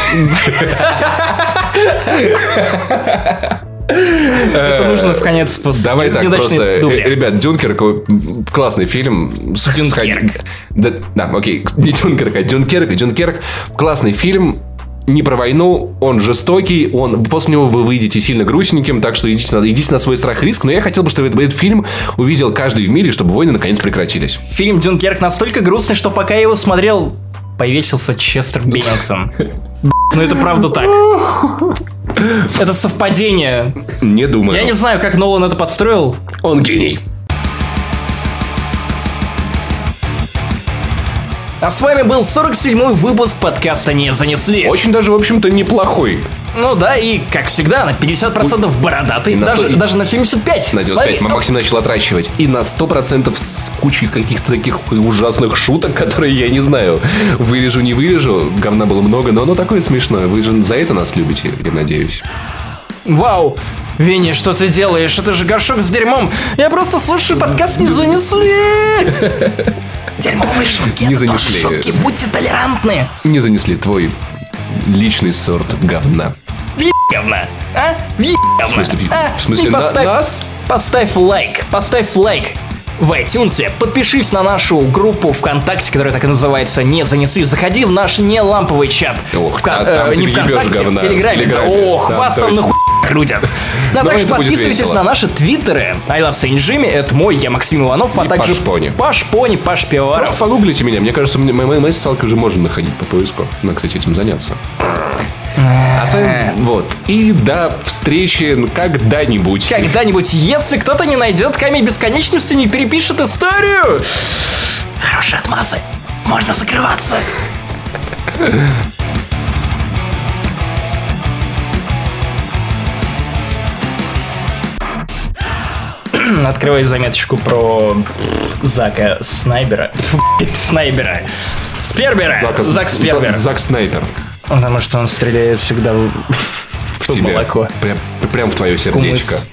Это нужно в конец после Давай так просто. Э, Ребят, Дюнкерк классный фильм. Дюнкерк. да, окей. Не Дюнкерк, а Дюнкерк. Дюнкерк классный фильм. Не про войну, он жестокий, он после него вы выйдете сильно грустненьким, так что идите на, идите на свой страх и риск. Но я хотел бы, чтобы этот, этот фильм увидел каждый в мире, чтобы войны наконец прекратились. Фильм Дюнкерк настолько грустный, что пока я его смотрел повесился Честер Беннингтон. Ну это правда так. Это совпадение. Не думаю. Я не знаю, как Нолан это подстроил. Он гений. А с вами был 47-й выпуск подкаста «Не занесли». Очень даже, в общем-то, неплохой. Ну да, и, как всегда, на 50% бородатый, на даже, то- и- даже на 75. На С 95 вами- Максим начал отращивать. И на 100% с кучей каких-то таких ужасных шуток, которые я не знаю. Вырежу, не вырежу. Говна было много, но оно такое смешное. Вы же за это нас любите, я надеюсь. Вау! Винни, что ты делаешь? Это же горшок с дерьмом. Я просто слушаю подкаст «Не занесли». Дерьмовые шутки, Не занесли. шутки. Будьте толерантны. Не занесли твой личный сорт говна. Говна. А? Говна. В смысле, А? в смысле, И на- поставь, нас? Поставь лайк. Поставь лайк. В iTunes подпишись на нашу группу ВКонтакте, которая так и называется «Не занесли». Заходи в наш не ламповый чат. Ох, Вка- та- там э, не ВКонтакте, говна. в Телеграме. В Телеграме. Ох, Там вас там нахуй крутят. Ну, а также это будет подписывайтесь на наши твиттеры. I love Saint Jimmy, это мой, я Максим Иванов, а также Паш Пони. Паш Пони, Паш Пивоваров. Просто погуглите меня. Мне кажется, мне- мои, социалки уже можно находить по поиску. Надо, кстати, этим заняться. А с вами, вот. И до встречи когда-нибудь. Когда-нибудь, если кто-то не найдет камень бесконечности, не перепишет историю. Хорошие отмазы. Можно закрываться. Открывай заметочку про Зака Снайбера. Снайбера. Спербера. Зака- Зак Спербер. Зак- Снайпер. Потому что он стреляет всегда в, в Тебе. молоко. Прям, прям в твое сердечко. Кумыс.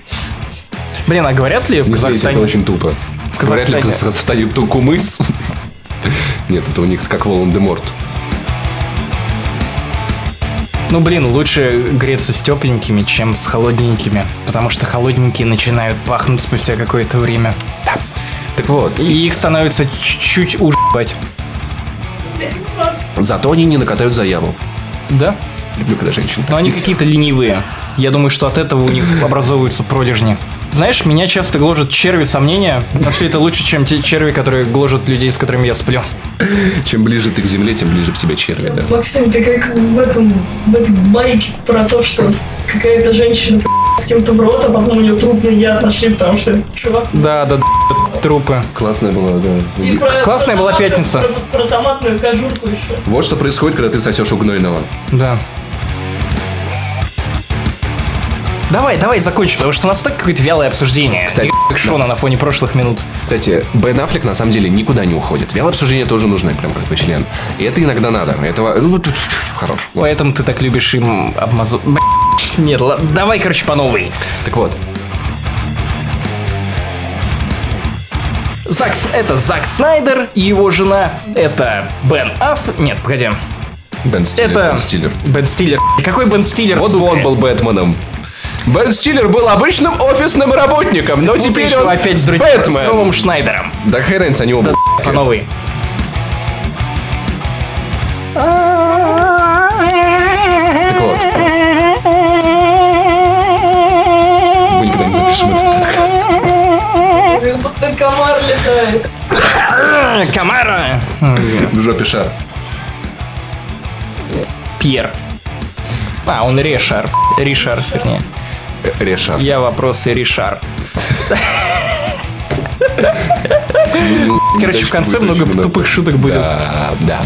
Блин, а говорят ли в Не знаю, это Казахстане? очень тупо. Вряд ли в Казахстане. Казахстане ту кумыс. Нет, это у них как Волан-де-Морт. Ну, блин, лучше греться с тепленькими, чем с холодненькими. Потому что холодненькие начинают пахнуть спустя какое-то время. Так вот, И их становится чуть-чуть ужать. зато они не накатают заяву. Да? Люблю, когда женщины Но они какие-то ленивые. Я думаю, что от этого у них образовываются пролежни. Знаешь, меня часто гложат черви сомнения, но все это лучше, чем те черви, которые гложат людей, с которыми я сплю. Чем ближе ты к земле, тем ближе к тебе черви, да. Максим, ты как в этом, в этой байке про то, что какая-то женщина с кем-то в рот, а потом у нее трупный яд нашли, потому что чувак... Да, да, да, трупы. Классная была, да. И про- Классная про была пятница. Про, про томатную кожурку еще. Вот что происходит, когда ты сосешь у гнойного. Да. Давай, давай закончим, потому что у нас так какое-то вялое обсуждение. Кстати, как Шона на фоне прошлых минут. Кстати, Бен Аффлек на самом деле никуда не уходит. Вялое обсуждение тоже нужно, прям как твой член. И это иногда надо. Этого... Ну, хорош. Вот. Поэтому ты так любишь им обмазу... Нет, ладно, давай, короче, по новой. Так вот, Зак, С- это Зак Снайдер и его жена. Это Бен Афф... Нет, погоди. Бен Стиллер. Это... Бен Стиллер. Бен Стиллер. Какой Бен Стиллер? Вот он был Бэтменом. Бен Стиллер был обычным офисным работником, но теперь он опять с другим с новым Шнайдером. Да разница, они оба По новой. Так вот. Мы никогда не запишем этот подкаст. Как будто комар летает. А, Камара. В жопе шар. Пьер. А, он Решар. Ришар, вернее. Решар. Я вопросы Ришар. Короче, в конце много тупых шуток будет. Да, да.